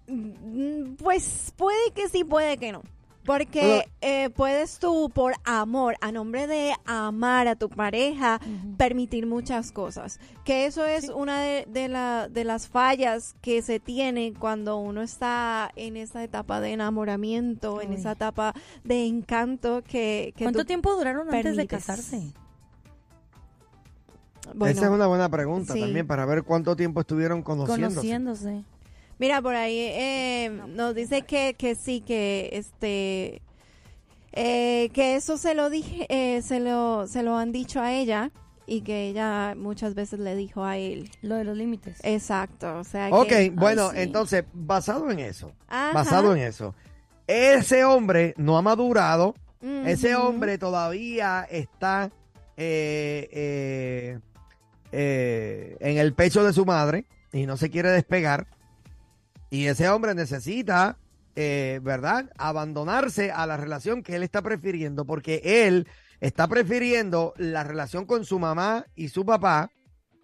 Speaker 1: Mm, Pues puede que sí, puede que no. Porque eh, puedes tú, por amor, a nombre de amar a tu pareja, permitir muchas cosas. Que eso es
Speaker 3: Sí.
Speaker 1: una de, de la- de las fallas que se tiene cuando uno está en esa etapa de enamoramiento, en esa etapa de encanto que, que
Speaker 3: ¿Cuánto
Speaker 1: tú-
Speaker 3: tiempo duraron antes de casarse?
Speaker 1: bueno,
Speaker 2: Esa es una buena pregunta
Speaker 1: sí.
Speaker 2: también para ver cuánto tiempo estuvieron conociéndose.
Speaker 3: Conociéndose.
Speaker 1: Mira, por ahí eh, nos dice que, que sí, que este eh, que eso se lo dije, eh, se lo se lo han dicho a ella y que ella muchas veces le dijo a él.
Speaker 3: Lo de los límites.
Speaker 1: Exacto, o sea
Speaker 2: Ok,
Speaker 1: que...
Speaker 2: bueno,
Speaker 1: Ay, sí.
Speaker 2: entonces, basado en eso,
Speaker 1: Ajá.
Speaker 2: basado en eso, ese hombre no ha madurado, ese hombre todavía está eh, eh, eh, en el pecho de su madre y no se quiere despegar. Y ese hombre necesita, eh, ¿verdad?, abandonarse a la relación que él está prefiriendo, porque él está prefiriendo la relación con su mamá y su papá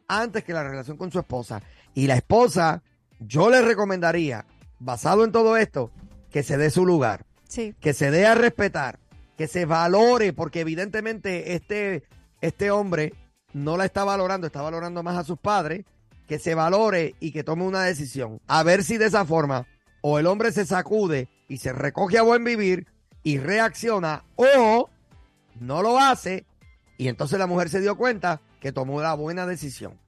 Speaker 2: antes que la relación con su esposa. Y la esposa, yo le recomendaría, basado en todo esto, que se dé su lugar
Speaker 1: Sí,
Speaker 2: que se dé a respetar, que se valore, porque evidentemente este, este hombre no la está valorando, está valorando más a sus padres, que se valore y que tome una decisión. A ver si de esa forma o el hombre se sacude y se recoge a buen vivir y reacciona o no lo hace y entonces la mujer se dio cuenta que tomó la buena decisión.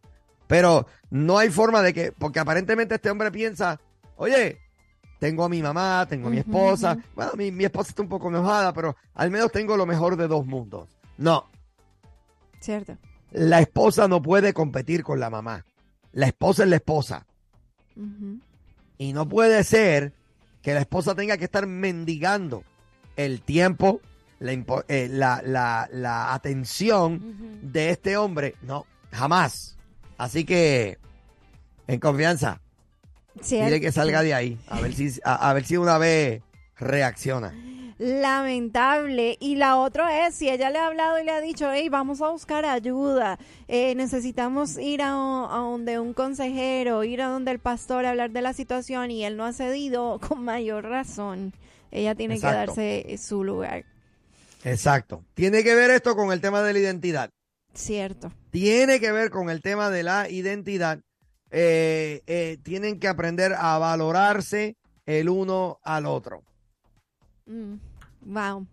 Speaker 2: Pero no hay forma de que, porque aparentemente este hombre piensa, oye, tengo a mi mamá, tengo a mi esposa, bueno, mi, mi esposa está un poco enojada, pero al menos tengo lo mejor de dos mundos. No,
Speaker 1: cierto.
Speaker 2: la esposa no puede competir con la mamá. La esposa es la esposa. Y no puede ser que la esposa tenga que estar mendigando el tiempo, la, eh, la, la- la atención de este hombre. No, jamás. Así que, en confianza, dile que salga de ahí. A ver si, a, a ver si una vez reacciona.
Speaker 1: Lamentable. Y la otra es, si ella le ha hablado y le ha dicho, hey, vamos a buscar ayuda, eh, necesitamos ir a, a donde un consejero, ir a donde el pastor a hablar de la situación y él no ha cedido, con mayor razón, ella tiene
Speaker 2: Exacto.
Speaker 1: que darse su lugar.
Speaker 2: Exacto. Tiene que ver esto con el tema de la identidad.
Speaker 1: Cierto.
Speaker 2: tiene que ver con el tema de la identidad. Eh, eh, tienen que aprender a valorarse el uno al otro.
Speaker 1: Mm, wow.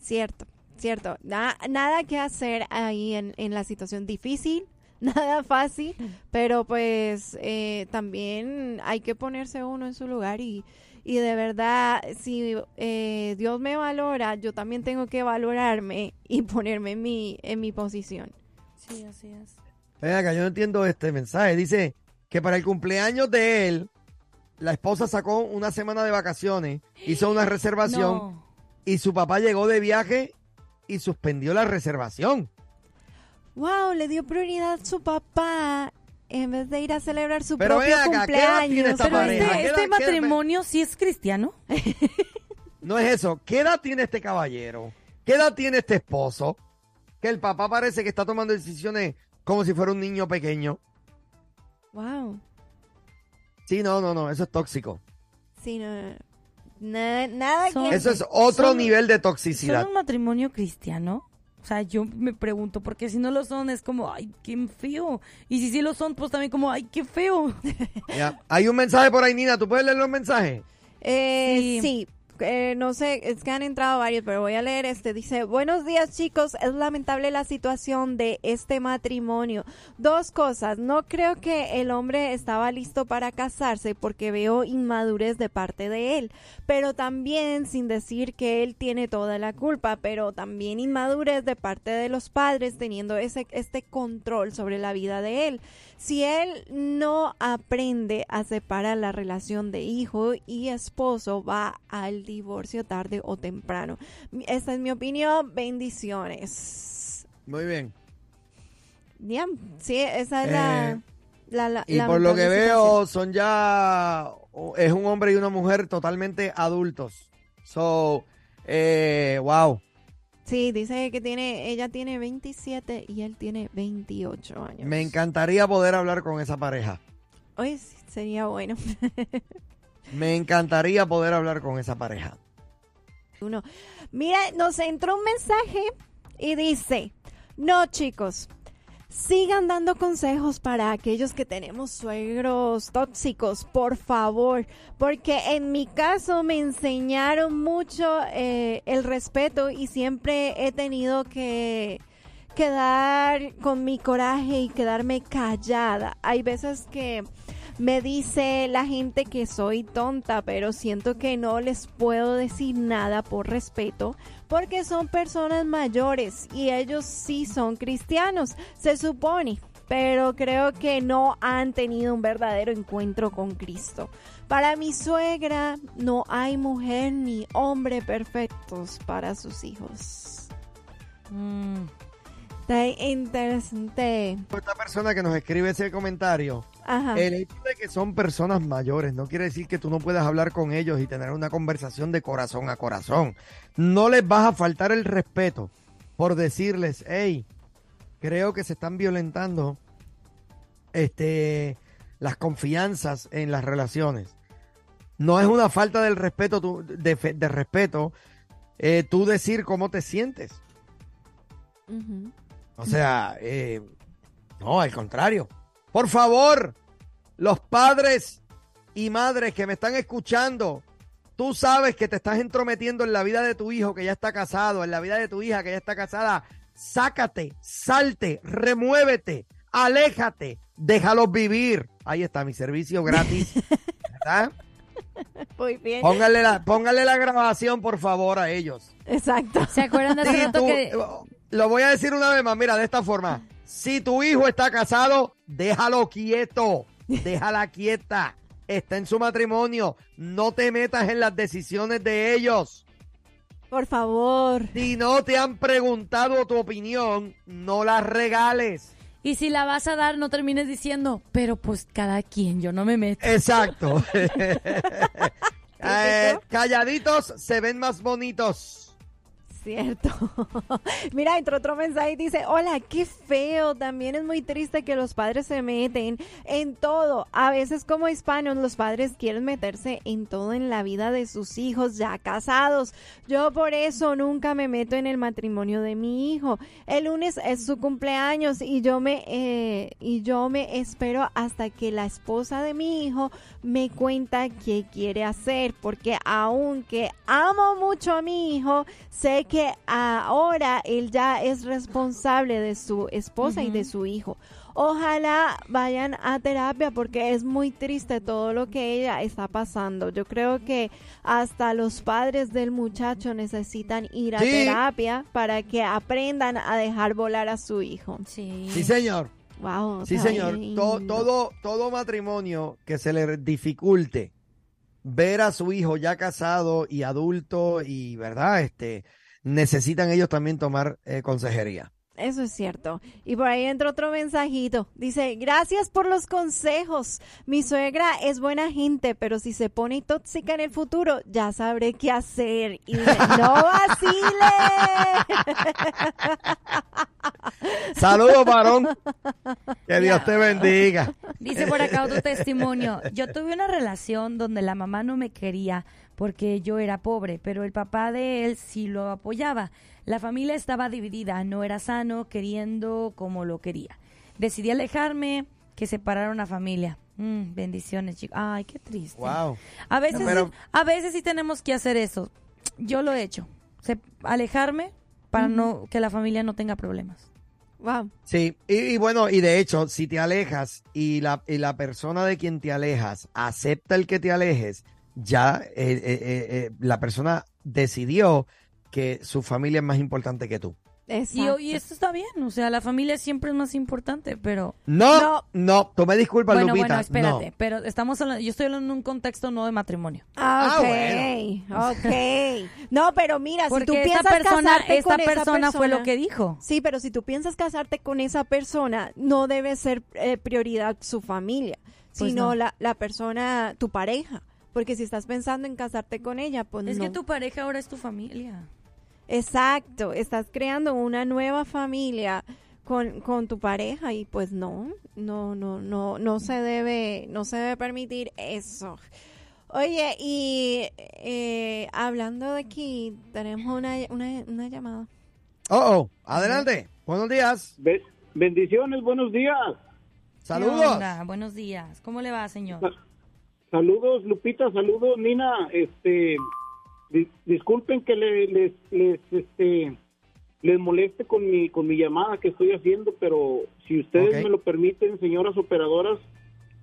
Speaker 1: Cierto, cierto. Na- nada que hacer ahí en, en la situación difícil, nada fácil, pero pues eh, también hay que ponerse uno en su lugar y, y de verdad, si eh, Dios me valora, yo también tengo que valorarme y ponerme en mi, en mi posición.
Speaker 3: Sí, así es.
Speaker 2: Ven acá, yo no entiendo este mensaje. Dice que para el cumpleaños de él, la esposa sacó una semana de vacaciones, hizo una reservación
Speaker 3: No.
Speaker 2: y su papá llegó de viaje y suspendió la reservación.
Speaker 1: Wow, le dio prioridad a su papá en vez de ir a celebrar su
Speaker 2: Pero
Speaker 1: propio
Speaker 2: ven acá, ¿qué edad tiene
Speaker 1: cumpleaños.
Speaker 2: esta
Speaker 3: Pero
Speaker 2: pareja?
Speaker 3: este,
Speaker 2: ¿Qué
Speaker 3: este
Speaker 2: edad-
Speaker 3: matrimonio sí es cristiano.
Speaker 2: No es eso. ¿Qué edad tiene este caballero? ¿Qué edad tiene este esposo? Que el papá parece que está tomando decisiones como si fuera un niño pequeño.
Speaker 1: Wow.
Speaker 2: Sí, no, no, no, eso es tóxico.
Speaker 1: Sí, no, no, na- nada
Speaker 3: Son-
Speaker 1: que
Speaker 2: Eso es otro
Speaker 3: Son-
Speaker 2: nivel de
Speaker 3: ¿Son
Speaker 2: toxicidad.
Speaker 3: un matrimonio cristiano? O sea, yo me pregunto, porque si no lo son, es como, ay, qué feo. Y si sí lo son, pues también como, ay, qué feo.
Speaker 2: Ya. Hay un mensaje por ahí, Nina. ¿Tú puedes leer los mensajes?
Speaker 1: Eh,
Speaker 3: Sí.
Speaker 1: sí. Eh, no sé, es que han entrado varios, pero voy a leer este. Dice, buenos días chicos, es lamentable la situación de este matrimonio. Dos cosas, no creo que el hombre estaba listo para casarse porque veo inmadurez de parte de él, pero también sin decir que él tiene toda la culpa, pero también inmadurez de parte de los padres teniendo ese, este control sobre la vida de él. Si él no aprende a separar la relación de hijo y esposo, va al divorcio tarde o temprano. Esta es mi opinión. Bendiciones.
Speaker 2: Muy bien.
Speaker 1: Ya, sí, esa es la,
Speaker 2: Eh,
Speaker 1: la, la-
Speaker 2: Y por lo que veo, son ya. Es un hombre y una mujer totalmente adultos. So, eh, wow.
Speaker 1: Sí, dice que tiene, ella tiene 27 y él tiene 28 años.
Speaker 2: Me encantaría poder hablar con esa pareja.
Speaker 1: Oye, sería bueno.
Speaker 2: Me encantaría poder hablar con esa pareja.
Speaker 1: Uno. Mira, nos entró un mensaje y dice, no chicos, sigan dando consejos para aquellos que tenemos suegros tóxicos, por favor, porque en mi caso me enseñaron mucho eh, el respeto y siempre he tenido que quedar con mi coraje y quedarme callada. Hay veces que Me dice la gente que soy tonta, pero siento que no les puedo decir nada por respeto porque son personas mayores y ellos sí son cristianos, se supone, pero creo que no han tenido un verdadero encuentro con Cristo. Para mi suegra no hay mujer ni hombre perfectos para sus hijos.
Speaker 3: Mm,
Speaker 1: Está interesante.
Speaker 2: Esta persona que nos escribe ese comentario,
Speaker 1: Ajá.
Speaker 2: el hecho de que son personas mayores no quiere decir que tú no puedas hablar con ellos y tener una conversación de corazón a corazón. No les vas a faltar el respeto por decirles, hey, creo que se están violentando este, las confianzas en las relaciones. No es una falta del respeto, tú- de, de respeto, eh, tú decir cómo te sientes.
Speaker 1: Ujú.
Speaker 2: O sea, eh, no, al contrario. Por favor, los padres y madres que me están escuchando, tú sabes que te estás entrometiendo en la vida de tu hijo que ya está casado, en la vida de tu hija que ya está casada. Sácate, salte, remuévete, aléjate, déjalos vivir. Ahí está mi servicio gratis. ¿verdad?
Speaker 1: Muy bien.
Speaker 2: Póngale la, póngale la grabación, por favor, a ellos.
Speaker 1: Exacto.
Speaker 3: ¿Se acuerdan de rato
Speaker 2: tu-
Speaker 3: que
Speaker 2: Lo voy a decir una vez más, mira, de esta forma. Si tu hijo está casado, déjalo quieto, déjala quieta. Está en su matrimonio, no te metas en las decisiones de ellos.
Speaker 1: Por favor.
Speaker 2: Si no te han preguntado tu opinión, no las regales.
Speaker 3: y si la vas a dar no termines diciendo, pero pues cada quien, yo no me meto.
Speaker 2: Exacto. Eh, calladitos se ven más bonitos.
Speaker 1: Cierto. Mira, entró otro mensaje dice, hola, qué feo. También es muy triste que los padres se meten en todo. A veces como hispanos los padres quieren meterse en todo en la vida de sus hijos ya casados. Yo por eso nunca me meto en el matrimonio de mi hijo. El lunes es su cumpleaños y yo me eh, y yo me espero hasta que la esposa de mi hijo me cuenta qué quiere hacer porque aunque amo mucho a mi hijo sé que ahora él ya es responsable de su esposa y de su hijo ojalá vayan a terapia porque es muy triste todo lo que ella está pasando yo creo que hasta los padres del muchacho necesitan ir a
Speaker 2: Sí.
Speaker 1: terapia para que aprendan a dejar volar a su hijo
Speaker 3: Sí.
Speaker 2: Sí, señor.
Speaker 1: wow
Speaker 2: Sí, señor.
Speaker 1: bien
Speaker 2: To-
Speaker 1: lindo.
Speaker 2: todo, todo matrimonio que se le dificulte ver a su hijo ya casado y adulto y, ¿verdad? Este, necesitan ellos también tomar eh, consejería.
Speaker 1: Eso es cierto. Y por ahí entra otro mensajito. Dice, gracias por los consejos. Mi suegra es buena gente, pero si se pone tóxica en el futuro, ya sabré qué hacer. Y dice, no vacile.
Speaker 2: Saludos, varón. Que Dios te bendiga.
Speaker 3: Dice por acá otro testimonio. Yo tuve una relación donde la mamá no me quería porque yo era pobre, pero el papá de él sí lo apoyaba. La familia estaba dividida, no era sano, queriendo como lo quería. Decidí alejarme, que separaron a familia. Mm, bendiciones, chicos. Ay, qué triste.
Speaker 2: Wow.
Speaker 3: A veces,
Speaker 2: Pero-
Speaker 3: a veces sí tenemos que hacer eso. Yo lo he hecho. Se- alejarme para no que la familia no tenga problemas.
Speaker 1: wow.
Speaker 2: Sí, y, y bueno, y de hecho, si te alejas y la, y la persona de quien te alejas acepta el que te alejes, ya eh, eh, eh, eh, la persona decidió que su familia es más importante que tú.
Speaker 3: Y,
Speaker 1: Exacto.
Speaker 3: y esto está bien. O sea, la familia siempre es más importante, pero...
Speaker 2: No,
Speaker 1: No.
Speaker 2: no, tú me disculpas,
Speaker 3: bueno,
Speaker 2: Lupita.
Speaker 3: bueno, espérate.
Speaker 2: no.
Speaker 3: Pero estamos hablando... Yo estoy hablando en un contexto no de matrimonio.
Speaker 1: Ah,
Speaker 2: Ah,
Speaker 1: ok, ok. No, pero mira, si tú
Speaker 3: Porque esta
Speaker 1: piensas
Speaker 3: persona,
Speaker 1: casarte
Speaker 3: esta
Speaker 1: con esa
Speaker 3: persona fue lo
Speaker 1: persona-
Speaker 3: que dijo.
Speaker 1: Sí, pero si tú piensas casarte con esa persona, no debe ser eh, prioridad su familia,
Speaker 3: Pues
Speaker 1: sino
Speaker 3: no.
Speaker 1: la, la persona, tu pareja. Porque si estás pensando en casarte con ella, pues
Speaker 3: Es
Speaker 1: no.
Speaker 3: que tu pareja ahora es tu familia.
Speaker 1: Exacto, estás creando una nueva familia con, con tu pareja y pues no, no, no, no, no se debe, no se debe permitir eso. Oye, y eh, hablando de aquí, tenemos una, una, una llamada.
Speaker 2: Oh, oh, adelante. Buenos días.
Speaker 5: Be- bendiciones, buenos días.
Speaker 3: ¿Qué
Speaker 2: Saludos.
Speaker 3: Buenos días. ¿Cómo le va, señor?
Speaker 5: Saludos, Lupita, saludos, Nina. Este, di- disculpen que le- les, les, este, les moleste con mi, con mi llamada que estoy haciendo, pero si ustedes me lo permiten, señoras operadoras,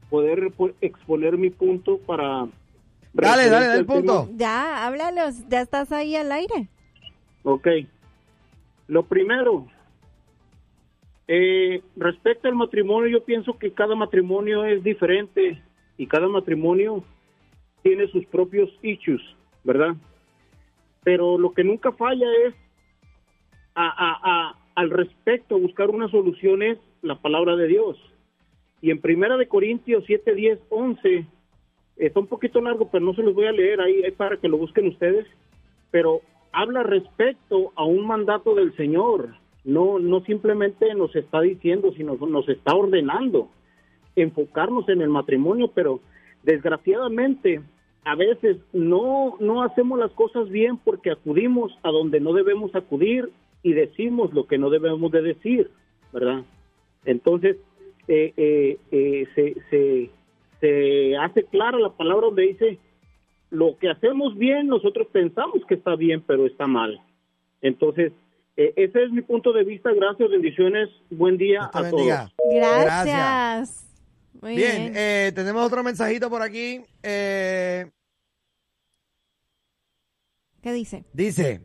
Speaker 5: poder exponer mi punto para...
Speaker 2: Dale, dale, dale el
Speaker 5: tema.
Speaker 2: punto.
Speaker 1: Ya, háblalos, ya estás ahí al aire.
Speaker 5: Ok. Lo primero, eh, respecto al matrimonio, yo pienso que cada matrimonio es diferente y cada matrimonio tiene sus propios issues, ¿verdad? Pero lo que nunca falla es a- a- a- al respecto, buscar una solución es la palabra de Dios. Y en Primera de Corintios 7, 10, 11, está un poquito largo, pero no se los voy a leer ahí, ahí para que lo busquen ustedes pero habla respecto a un mandato del Señor. No, no simplemente nos está diciendo, sino nos está ordenando enfocarnos en el matrimonio, pero desgraciadamente a veces no, no hacemos las cosas bien porque acudimos a donde no debemos acudir y decimos lo que no debemos de decir, ¿verdad? Entonces, eh, eh, eh, se, se, se hace clara la palabra donde dice, lo que hacemos bien, nosotros pensamos que está bien, pero está mal. Entonces, eh, ese es mi punto de vista. Gracias, bendiciones. Buen día a
Speaker 2: bendiga.
Speaker 5: todos.
Speaker 1: Gracias. Muy
Speaker 2: Bien,
Speaker 1: bien.
Speaker 2: eh, tenemos otro mensajito por aquí. Eh,
Speaker 1: ¿Qué dice?
Speaker 2: dice,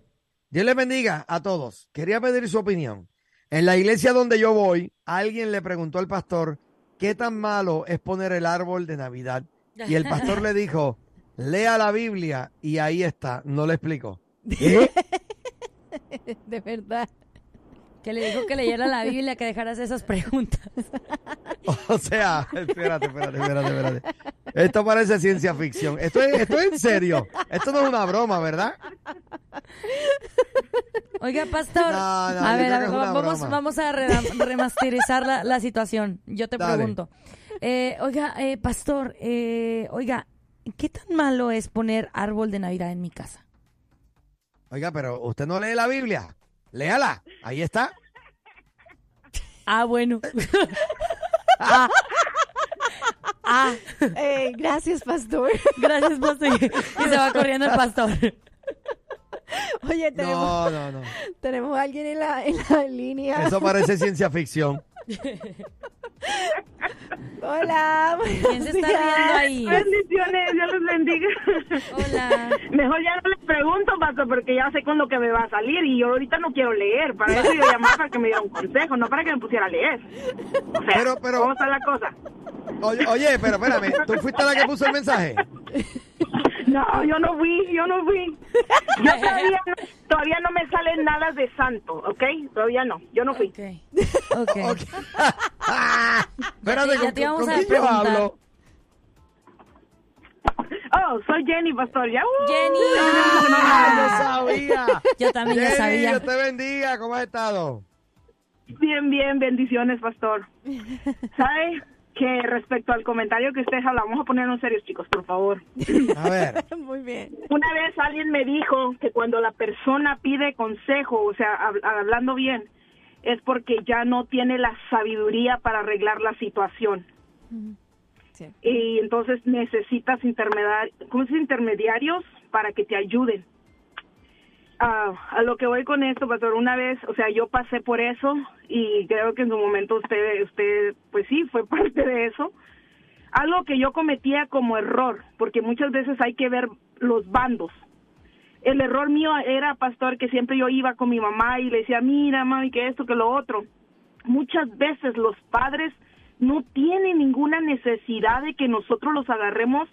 Speaker 2: Dios les bendiga a todos. Quería pedir su opinión. En la iglesia donde yo voy, alguien le preguntó al pastor qué tan malo es poner el árbol de Navidad. Y el pastor le dijo, lea la Biblia y ahí está. No le explico.
Speaker 1: De verdad.
Speaker 3: Que le dijo que leyera la Biblia, que dejaras esas preguntas.
Speaker 2: O sea, espérate, espérate, espérate, espérate. Esto parece ciencia ficción. Esto es, esto es en serio. Esto no es una broma, ¿verdad?
Speaker 3: Oiga, pastor.
Speaker 2: No, no,
Speaker 3: a ver, a vamos, vamos a re- remasterizar la, la situación. Yo te
Speaker 2: Dale.
Speaker 3: pregunto. Eh, oiga, eh, pastor, eh, oiga, ¿qué tan malo es poner árbol de Navidad en mi casa?
Speaker 2: Oiga, pero usted no lee la Biblia. Léala. Ahí está.
Speaker 3: Ah, bueno. ah. Ah,
Speaker 1: Eh, gracias, pastor.
Speaker 3: gracias, pastor. Y se va corriendo el pastor.
Speaker 1: Oye, tenemos,
Speaker 2: No, no, no.
Speaker 1: tenemos a alguien en la, en la línea.
Speaker 2: Eso parece ciencia ficción.
Speaker 1: Hola.
Speaker 3: ¿Quién se está riendo ahí?
Speaker 6: Bendiciones, Dios los bendiga.
Speaker 3: Hola.
Speaker 6: Mejor ya no les pregunto, pastor, porque ya sé con lo que me va a salir y yo ahorita no quiero leer. Para eso yo llamaba para que me diera un consejo, no para que me pusiera a leer. O sea,
Speaker 2: Pero- pero-
Speaker 6: ¿cómo está la cosa?
Speaker 2: Oye, oye, pero espérame. ¿Tú fuiste la que puso el mensaje?
Speaker 6: No, yo no fui, yo no fui. Yo todavía no, todavía no me sale nada de santo, ¿ok? Todavía no, yo no fui.
Speaker 3: Ok. Ok.
Speaker 2: Ok. Espérate,
Speaker 3: Ya te- ya
Speaker 2: ¿con,
Speaker 3: te
Speaker 2: con
Speaker 3: a
Speaker 2: quién yo
Speaker 3: preguntar.
Speaker 2: hablo?
Speaker 6: Oh, soy Jenny, pastor, ya. uh,
Speaker 3: Jenny.
Speaker 2: Ah, yo sabía.
Speaker 3: Yo también ya
Speaker 2: Jenny,
Speaker 3: sabía.
Speaker 2: Dios te bendiga. ¿Cómo has estado?
Speaker 6: Bien, bien, bendiciones, pastor. ¿Sabe que respecto al comentario que ustedes hablan, vamos a ponernos serios, chicos, por favor?
Speaker 2: A ver.
Speaker 1: Muy bien.
Speaker 6: Una vez alguien me dijo que cuando la persona pide consejo, o sea, hab- hablando bien, es porque ya no tiene la sabiduría para arreglar la situación.
Speaker 1: Sí.
Speaker 6: Y entonces necesitas intermediar- ¿cómo se dice? intermediarios para que te ayuden. A lo que voy con esto, pastor, una vez, o sea, yo pasé por eso y creo que en su momento usted, usted, pues sí, fue parte de eso. Algo que yo cometía como error, porque muchas veces hay que ver los bandos. El error mío era, pastor, que siempre yo iba con mi mamá y le decía, mira, mami, que esto, que lo otro. Muchas veces los padres no tienen ninguna necesidad de que nosotros los agarremos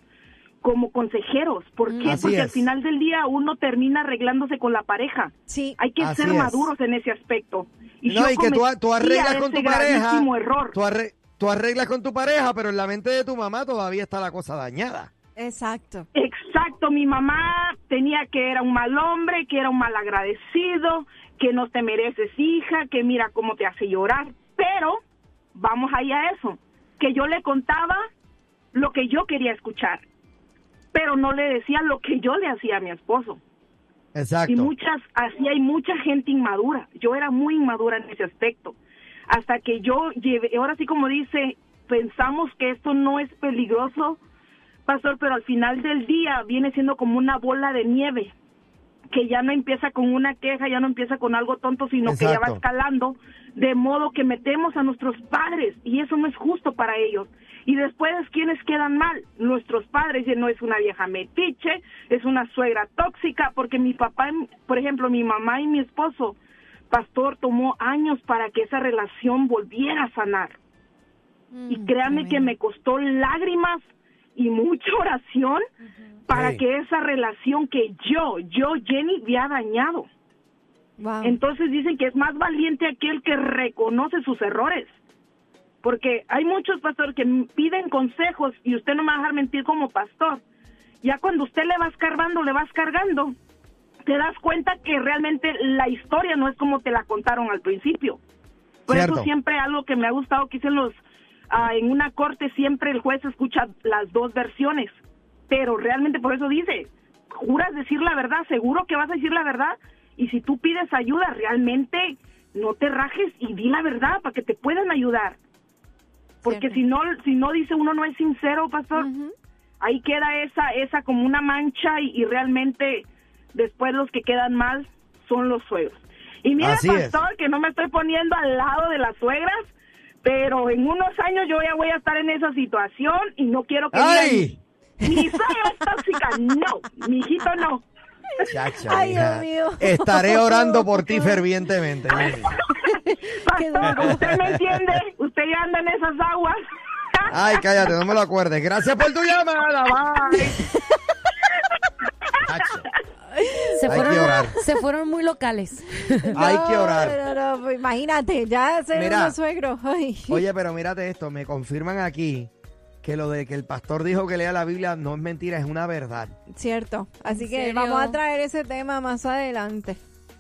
Speaker 6: como consejeros. ¿Por qué?
Speaker 2: Así
Speaker 6: Porque al final del día uno termina arreglándose con la pareja.
Speaker 1: Sí.
Speaker 6: Hay que
Speaker 2: Así
Speaker 6: ser
Speaker 2: es.
Speaker 6: maduros en ese aspecto. Y
Speaker 2: No,
Speaker 6: yo
Speaker 2: y que tú, tú arreglas con tu pareja.
Speaker 6: error.
Speaker 2: Tú, arre- tú arreglas con tu pareja, pero en la mente de tu mamá todavía está la cosa dañada.
Speaker 1: Exacto.
Speaker 6: Exacto, mi mamá tenía que era un mal hombre, que era un mal agradecido, que no te mereces hija, que mira cómo te hace llorar. Pero vamos ahí a eso, que yo le contaba lo que yo quería escuchar, pero no le decía lo que yo le hacía a mi esposo.
Speaker 2: Exacto.
Speaker 6: Y muchas, así hay mucha gente inmadura. Yo era muy inmadura en ese aspecto. Hasta que yo llevé, ahora sí como dice, pensamos que esto no es peligroso, pastor, pero al final del día viene siendo como una bola de nieve, que ya no empieza con una queja, ya no empieza con algo tonto, sino que ya va escalando, de modo que metemos a nuestros padres, y eso no es justo para ellos. Y después, ¿quiénes quedan mal? Nuestros padres, y no es una vieja metiche, es una suegra tóxica, porque mi papá, por ejemplo, mi mamá y mi esposo, pastor, tomó años para que esa relación volviera a sanar. y
Speaker 1: Mm,
Speaker 6: créanme que me costó lágrimas y mucha oración para que esa relación que yo, yo, Jenny, había dañado.
Speaker 1: Wow.
Speaker 6: Entonces dicen que es más valiente aquel que reconoce sus errores. Porque hay muchos pastores que piden consejos y usted no me va a dejar mentir como pastor. Ya cuando usted le vas cargando, le vas cargando, te das cuenta que realmente la historia no es como te la contaron al principio. Por
Speaker 2: Cierto.
Speaker 6: eso siempre algo que me ha gustado que dicen los ah, en una corte siempre el juez escucha las dos versiones, pero realmente por eso dice, juras decir la verdad, seguro que vas a decir la verdad y si tú pides ayuda realmente no te rajes y di la verdad para que te puedan ayudar. Porque si no si no dice uno no es sincero, pastor, ahí queda esa esa como una mancha y, y realmente después los que quedan mal son los suegros. Y mira,
Speaker 2: Así es.
Speaker 6: pastor, que no me estoy poniendo al lado de las suegras, pero en unos años yo ya voy a estar en esa situación y no quiero que digan,
Speaker 2: ¡Ay!
Speaker 6: mi suegra es tóxica. No, mi hijito no.
Speaker 2: Chacha,
Speaker 1: Ay,
Speaker 2: hija.
Speaker 1: Dios mío.
Speaker 2: Estaré orando por ti fervientemente.
Speaker 6: Pastor, usted me entiende, usted ya anda en esas aguas.
Speaker 2: Ay, cállate, no me lo acuerdes. Gracias por tu llamada. Bye.
Speaker 3: Se
Speaker 2: Hay
Speaker 3: fueron,
Speaker 2: que orar.
Speaker 3: se fueron muy locales.
Speaker 2: Hay que orar.
Speaker 1: No, no, pues imagínate, ya ser
Speaker 2: Mira.
Speaker 1: Ay.
Speaker 2: Oye, pero mírate esto, me confirman aquí que lo de que el pastor dijo que lea la Biblia no es mentira, es una verdad.
Speaker 1: Cierto. Así
Speaker 3: ¿En
Speaker 1: que
Speaker 3: serio?
Speaker 1: vamos a traer ese tema más adelante.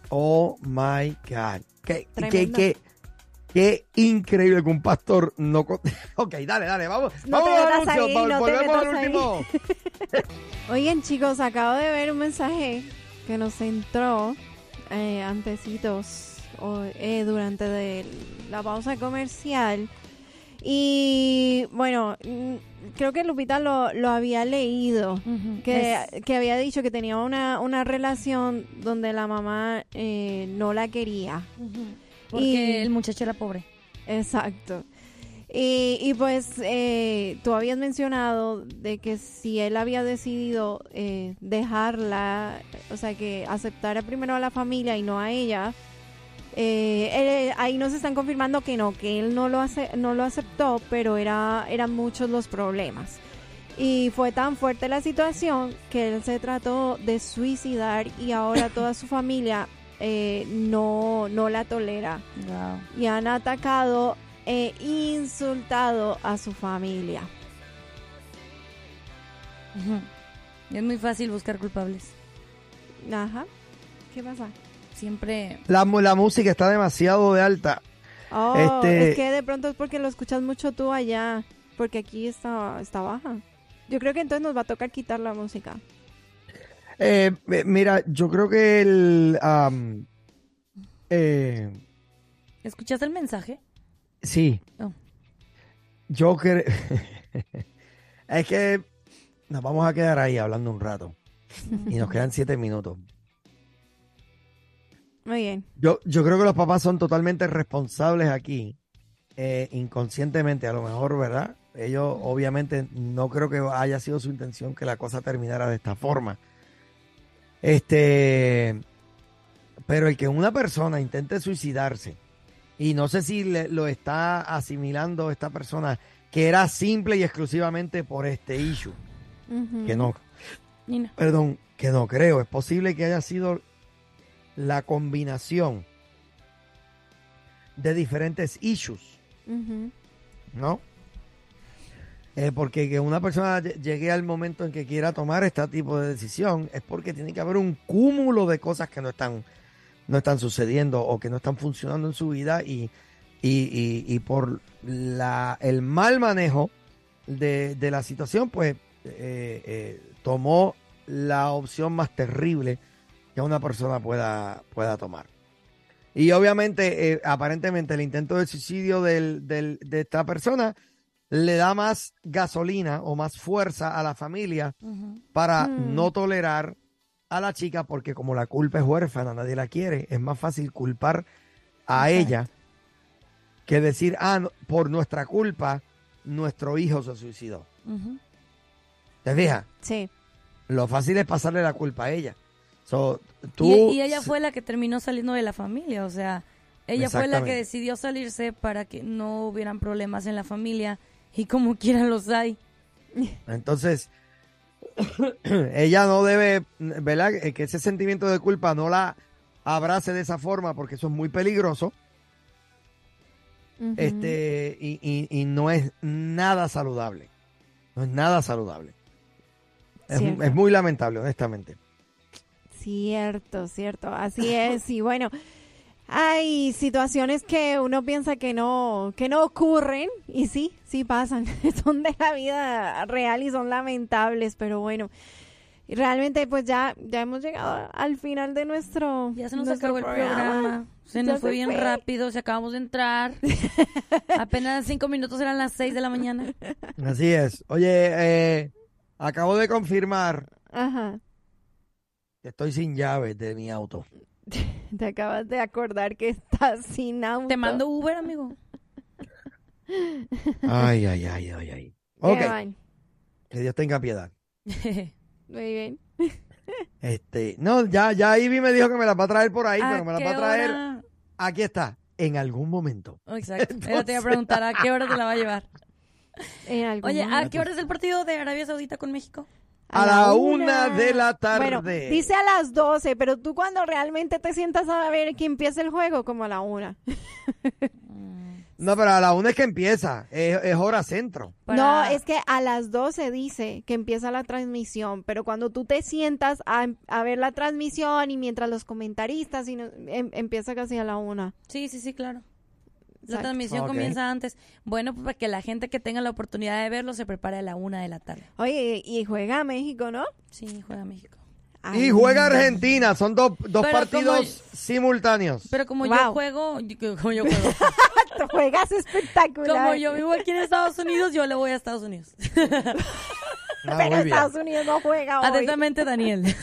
Speaker 2: Oh my God. Qué, qué, qué, qué increíble que un pastor no. Ok, dale, dale, vamos.
Speaker 1: No te
Speaker 2: vamos anuncio,
Speaker 1: ahí, no
Speaker 2: volvemos al último.
Speaker 1: Oigan, chicos, acabo de ver un mensaje que nos entró eh, antecitos o, eh, durante de la pausa comercial. Y bueno, mm, creo que Lupita lo, lo había leído. Que,
Speaker 3: Es-
Speaker 1: que había dicho que tenía una, una relación donde la mamá eh, no la quería.
Speaker 3: Porque
Speaker 1: Y-
Speaker 3: el muchacho era pobre.
Speaker 1: Exacto. Y, y pues eh, tú habías mencionado de que si él había decidido eh, dejarla, o sea, que aceptara primero a la familia y no a ella, eh, él- ahí nos están confirmando que no, que él no lo, ace- no lo aceptó, pero era, eran muchos los problemas. Y fue tan fuerte la situación que él se trató de suicidar y ahora toda su familia eh, no, no la tolera
Speaker 3: Wow.
Speaker 1: y han atacado e insultado a su familia.
Speaker 3: Es muy fácil buscar culpables.
Speaker 1: Ajá. ¿Qué pasa?
Speaker 3: Siempre.
Speaker 2: La, mu- la música está demasiado de alta.
Speaker 1: Oh,
Speaker 2: Este-
Speaker 1: es que de pronto es porque lo escuchas mucho tú allá, porque aquí está, está baja. Yo creo que entonces nos va a tocar quitar la música.
Speaker 2: Eh, mira, yo creo que el. am, eh,
Speaker 3: ¿Escuchaste el mensaje?
Speaker 2: sí.
Speaker 3: Oh.
Speaker 2: Yo creo. es que nos vamos a quedar ahí hablando un rato. Y nos quedan siete minutos.
Speaker 1: Muy bien.
Speaker 2: Yo, yo creo que los papás son totalmente responsables aquí, eh, inconscientemente a lo mejor, ¿verdad? Ellos obviamente no creo que haya sido su intención que la cosa terminara de esta forma. Este, pero el que una persona intente suicidarse, y no sé si le- lo está asimilando esta persona, que era simple y exclusivamente por este issue, que no, perdón, que no creo. Es posible que haya sido la combinación de diferentes issues. ¿no? Eh, porque que una persona lle- llegue al momento en que quiera tomar este tipo de decisión es porque tiene que haber un cúmulo de cosas que no están, no están sucediendo o que no están funcionando en su vida y, y, y- y por la, el mal manejo de, de la situación, pues eh, eh, tomó la opción más terrible que una persona pueda, pueda tomar. Y obviamente, eh, aparentemente, el intento de suicidio del- del- de esta persona le da más gasolina o más fuerza a la familia para
Speaker 1: Mm.
Speaker 2: no tolerar a la chica, porque como la culpa es huérfana, nadie la quiere, es más fácil culpar a
Speaker 1: Exacto.
Speaker 2: ella que decir, ah, no, por nuestra culpa nuestro hijo se suicidó. ¿Te fijas?
Speaker 1: Sí.
Speaker 2: Lo fácil es pasarle la culpa a ella. So, tú,
Speaker 3: Y, y ella fue la que terminó saliendo de la familia, o sea, ella fue la que decidió salirse para que no hubieran problemas en la familia y como quiera los hay.
Speaker 2: Entonces, ella no debe, ¿verdad? Eh, Que ese sentimiento de culpa no la abrace de esa forma porque eso es muy peligroso este y, y- y no es nada saludable. No es nada saludable. Es muy lamentable, honestamente.
Speaker 1: Cierto, cierto, así es. Y bueno, hay situaciones que uno piensa que no, que no ocurren y sí, sí pasan. Son de la vida real y son lamentables, pero bueno. y Realmente, pues ya, ya hemos llegado al final de nuestro.
Speaker 3: Ya se nos acabó el programa. Se
Speaker 1: Ya
Speaker 3: nos fue
Speaker 1: se
Speaker 3: bien
Speaker 1: fue.
Speaker 3: rápido, se acabamos de entrar. Apenas cinco minutos eran las seis de la mañana.
Speaker 2: Así es. Oye, eh, acabo de confirmar
Speaker 1: Ajá.
Speaker 2: Estoy sin llaves de mi auto.
Speaker 1: Te acabas de acordar que estás sin auto.
Speaker 3: Te mando Uber, amigo.
Speaker 2: Ay, ay, ay, ay, ay. Ok, que Dios tenga piedad.
Speaker 1: Muy bien.
Speaker 2: Este, no, ya, ya Ivy me dijo que me la va a traer por ahí,
Speaker 3: ¿A
Speaker 2: pero me la va a traer.
Speaker 3: hora?
Speaker 2: Aquí está, en algún momento.
Speaker 3: Exacto. Ella te iba a preguntar a qué hora te la va a llevar.
Speaker 1: En algún
Speaker 3: Oye, ¿a qué hora es el partido de Arabia Saudita con México?
Speaker 2: A la una de la tarde.
Speaker 1: Bueno, dice a las 12, pero tú cuando realmente te sientas a ver que empieza el juego, como a la una.
Speaker 2: No, pero a la una es que empieza, es, es hora centro.
Speaker 3: Para-
Speaker 1: No, es que a las 12 dice que empieza la transmisión, pero cuando tú te sientas a, a ver la transmisión y mientras los comentaristas, y no- em- empieza casi a la una.
Speaker 3: Sí, sí, sí, claro. La transmisión comienza antes. Bueno, pues para que la gente que tenga la oportunidad de verlo se prepare a la una de la tarde.
Speaker 1: Oye, y juega México, ¿no?
Speaker 3: Sí, juega México.
Speaker 2: Y juega Argentina, son dos, dos partidos
Speaker 3: como-
Speaker 2: simultáneos.
Speaker 3: Pero como yo juego, como yo juego,
Speaker 1: juegas espectacular.
Speaker 3: como yo vivo aquí en Estados Unidos, yo le voy a Estados Unidos.
Speaker 2: Ah,
Speaker 1: pero. Estados Unidos no juega hoy.
Speaker 3: Atentamente, Daniel.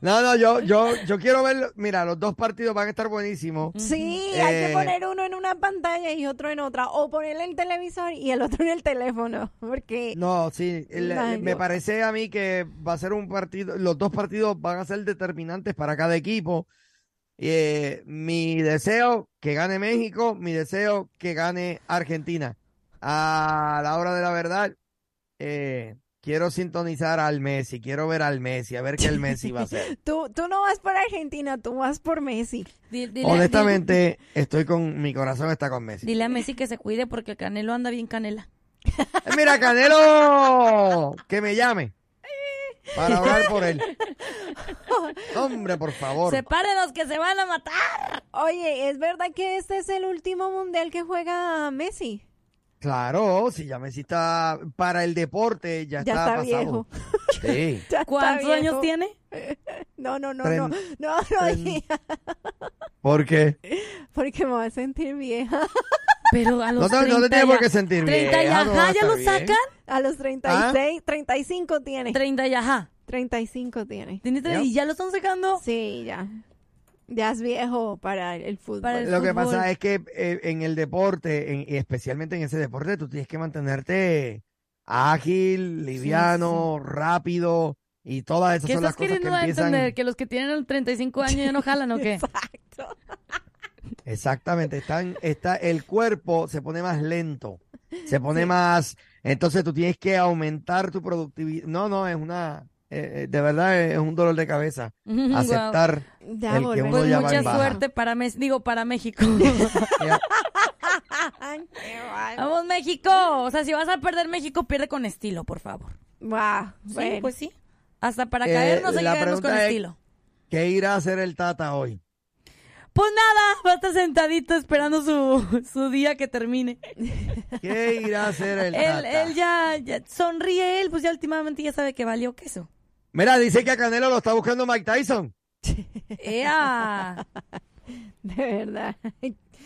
Speaker 2: No, no, yo, yo, yo quiero ver, mira, los dos partidos van a estar buenísimos.
Speaker 1: Sí, hay que
Speaker 2: Eh,
Speaker 1: poner uno en una pantalla y otro en otra. O ponerle el televisor y el otro en el teléfono. Porque
Speaker 2: No, sí, el- me parece a mí que va a ser un partido, los dos partidos van a ser determinantes para cada equipo. Eh, mi deseo que gane México, mi deseo que gane Argentina. A la hora de la verdad, eh, quiero sintonizar al Messi, quiero ver al Messi, a ver qué el Messi va a hacer.
Speaker 1: tú, tú no vas por Argentina, tú vas por Messi.
Speaker 3: Dile-
Speaker 2: Honestamente, estoy con, mi corazón está con Messi.
Speaker 3: Dile, a Messi que se cuide porque el Canelo anda bien canela.
Speaker 2: Eh, Mira, Canelo, que me llame para hablar por él. Hombre, por favor.
Speaker 3: Sepárenos que se van a matar.
Speaker 1: Oye, ¿es verdad que este es el último mundial que juega Messi?
Speaker 2: Claro, si ya Messi está para el deporte, ya,
Speaker 1: Ya
Speaker 2: está,
Speaker 1: está
Speaker 2: pasado.
Speaker 1: viejo.
Speaker 2: Sí.
Speaker 1: Ya está
Speaker 3: ¿Cuántos
Speaker 1: viejo.
Speaker 3: años tiene?
Speaker 1: No, no, no,
Speaker 2: Tren-
Speaker 1: no. No, no,
Speaker 2: tren- ¿Por qué?
Speaker 1: porque me voy a sentir vieja.
Speaker 3: Pero a los
Speaker 2: No te, no te
Speaker 3: 30
Speaker 2: tienes por
Speaker 3: ya-
Speaker 2: qué sentir
Speaker 3: 30
Speaker 2: vieja,
Speaker 3: y
Speaker 2: no va a
Speaker 3: ajá, ya
Speaker 2: estar
Speaker 3: lo
Speaker 2: bien.
Speaker 3: sacan.
Speaker 1: A los
Speaker 2: ¿Ah?
Speaker 1: 36, 35 tiene.
Speaker 3: 30 y ajá.
Speaker 1: 35 tiene.
Speaker 3: Tiene tre-
Speaker 2: Ya.
Speaker 3: Y ya lo están sacando.
Speaker 1: Sí, ya. Ya es viejo para el fútbol.
Speaker 3: Para el
Speaker 2: Lo que pasa es que eh, en el deporte, en- y especialmente en ese deporte, tú tienes que mantenerte ágil, liviano, rápido, y todas esas
Speaker 3: ¿Qué
Speaker 2: son las cosas que empiezan.
Speaker 3: entender? ¿Que los que tienen 35 años ya no jalan o qué?
Speaker 1: Exacto.
Speaker 2: Exactamente, están, está, el cuerpo se pone más lento, se pone más, entonces tú tienes que aumentar tu productividad. No, no, es una, eh, eh, de verdad es un dolor de cabeza aceptar
Speaker 1: Ya
Speaker 2: el que uno
Speaker 3: Pues
Speaker 2: ya va
Speaker 3: mucha
Speaker 2: en baja.
Speaker 3: suerte para Mes- digo para México. Vamos México. O sea, si vas a perder México, pierde con estilo, por favor. Sí,
Speaker 1: bueno.
Speaker 3: pues sí. Hasta para
Speaker 2: Eh,
Speaker 3: caernos hay que con
Speaker 2: es-
Speaker 3: estilo.
Speaker 2: ¿Qué irá a hacer el Tata hoy?
Speaker 3: Pues nada, va a estar sentadito esperando su, su día que termine.
Speaker 2: ¿Qué irá a hacer el
Speaker 3: Él,
Speaker 2: Tata?
Speaker 3: él ya, ya sonríe él, pues ya últimamente ya sabe que valió queso.
Speaker 2: Mira, dice que a Canelo lo está buscando Mike Tyson.
Speaker 3: ¡Ea!
Speaker 1: De verdad.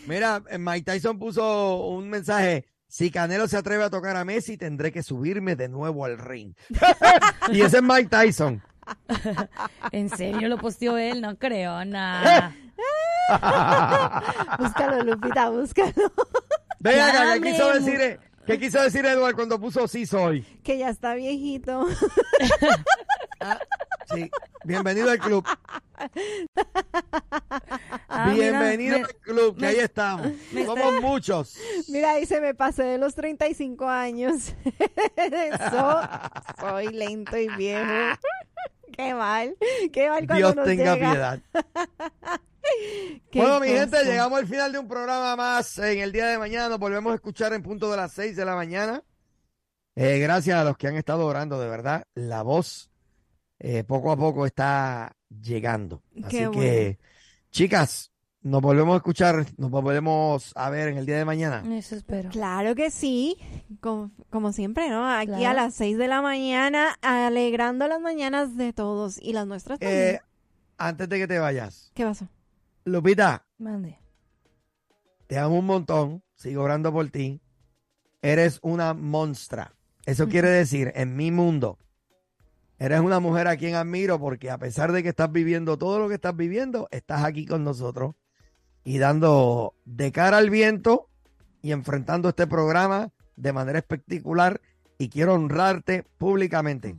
Speaker 2: Mira, eh, Mike Tyson puso un mensaje. Si Canelo se atreve a tocar a Messi, tendré que subirme de nuevo al ring. y ese es Mike Tyson.
Speaker 3: ¿En serio lo posteó él? No creo, nada.
Speaker 1: búscalo, Lupita, búscalo.
Speaker 2: Ven acá, ¿qué quiso decir, eh, ¿qué quiso decir Eduardo cuando puso sí soy?
Speaker 1: que ya está viejito.
Speaker 2: Sí, bienvenido al club.
Speaker 3: Ah,
Speaker 2: bienvenido al club, que ahí estamos.
Speaker 3: me
Speaker 2: Somos muchos.
Speaker 1: Mira, dice, me pasé de los 35 años. So- soy lento y viejo. Qué mal, qué mal cuando
Speaker 2: Dios
Speaker 1: nos
Speaker 2: tenga
Speaker 1: llega.
Speaker 2: piedad. Bueno, mi
Speaker 1: cosa.
Speaker 2: gente, llegamos al final de un programa más en el día de mañana. Nos volvemos a escuchar en punto de las 6 de la mañana. Eh, gracias a los que han estado orando, de verdad. La voz eh, poco a poco está llegando. Así
Speaker 1: Qué
Speaker 2: que, chicas, nos volvemos a escuchar, nos volvemos a ver en el día de mañana.
Speaker 3: Eso espero.
Speaker 1: Claro que sí, como, como siempre, ¿no? Aquí a las 6 de la mañana, alegrando las mañanas de todos y las nuestras también.
Speaker 2: Eh, antes de que te vayas,
Speaker 1: ¿Qué pasó?
Speaker 2: Lupita,
Speaker 3: Mande.
Speaker 2: te amo un montón, sigo orando por ti. Eres una monstra. Eso quiere decir, en mi mundo, eres una mujer a quien admiro porque a pesar de que estás viviendo todo lo que estás viviendo, estás aquí con nosotros y dando de cara al viento y enfrentando este programa de manera espectacular y quiero honrarte públicamente.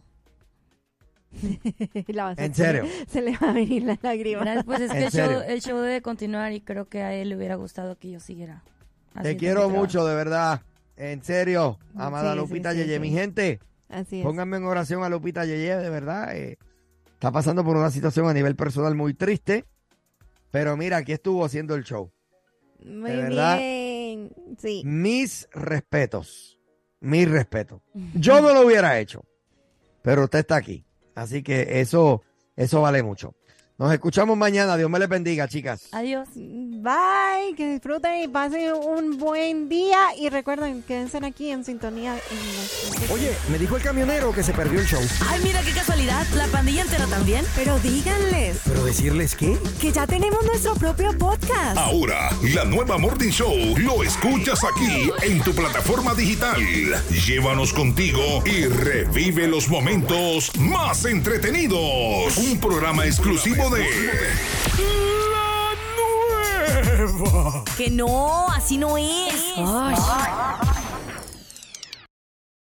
Speaker 1: a-
Speaker 2: En serio.
Speaker 1: Se le va a venir la lágrima.
Speaker 3: Pues es que el show, el show debe continuar y creo que a él le hubiera gustado que yo siguiera.
Speaker 2: Te quiero mucho, de verdad. En serio, amada
Speaker 1: sí,
Speaker 2: Lupita
Speaker 1: sí,
Speaker 2: Yeye.
Speaker 1: sí.
Speaker 2: Mi gente,
Speaker 1: Así es.
Speaker 2: pónganme en oración a Lupita Yeye, de verdad. eh, está pasando por una situación a nivel personal muy triste. Pero mira, aquí estuvo haciendo el show.
Speaker 1: Muy
Speaker 2: de verdad.
Speaker 1: bien. Sí.
Speaker 2: Mis respetos. Mis respetos. Yo no lo hubiera hecho. Pero usted está aquí. Así que eso, eso vale mucho. Nos escuchamos mañana. Dios me les bendiga, chicas.
Speaker 3: Adiós.
Speaker 1: Bye, que disfruten y pasen un buen día. Y recuerden, quédense aquí en sintonía. En
Speaker 2: Oye, me dijo el camionero que se perdió el show.
Speaker 7: Ay, mira qué casualidad, la pandilla entera también. Pero díganles
Speaker 2: Pero decirles qué.
Speaker 7: que ya tenemos nuestro propio podcast.
Speaker 8: Ahora, la nueva Morning Show lo escuchas aquí en tu plataforma digital. Llévanos contigo y revive los momentos más entretenidos. Un programa exclusivo de La Nueva.
Speaker 7: Que no, así no es. Ay,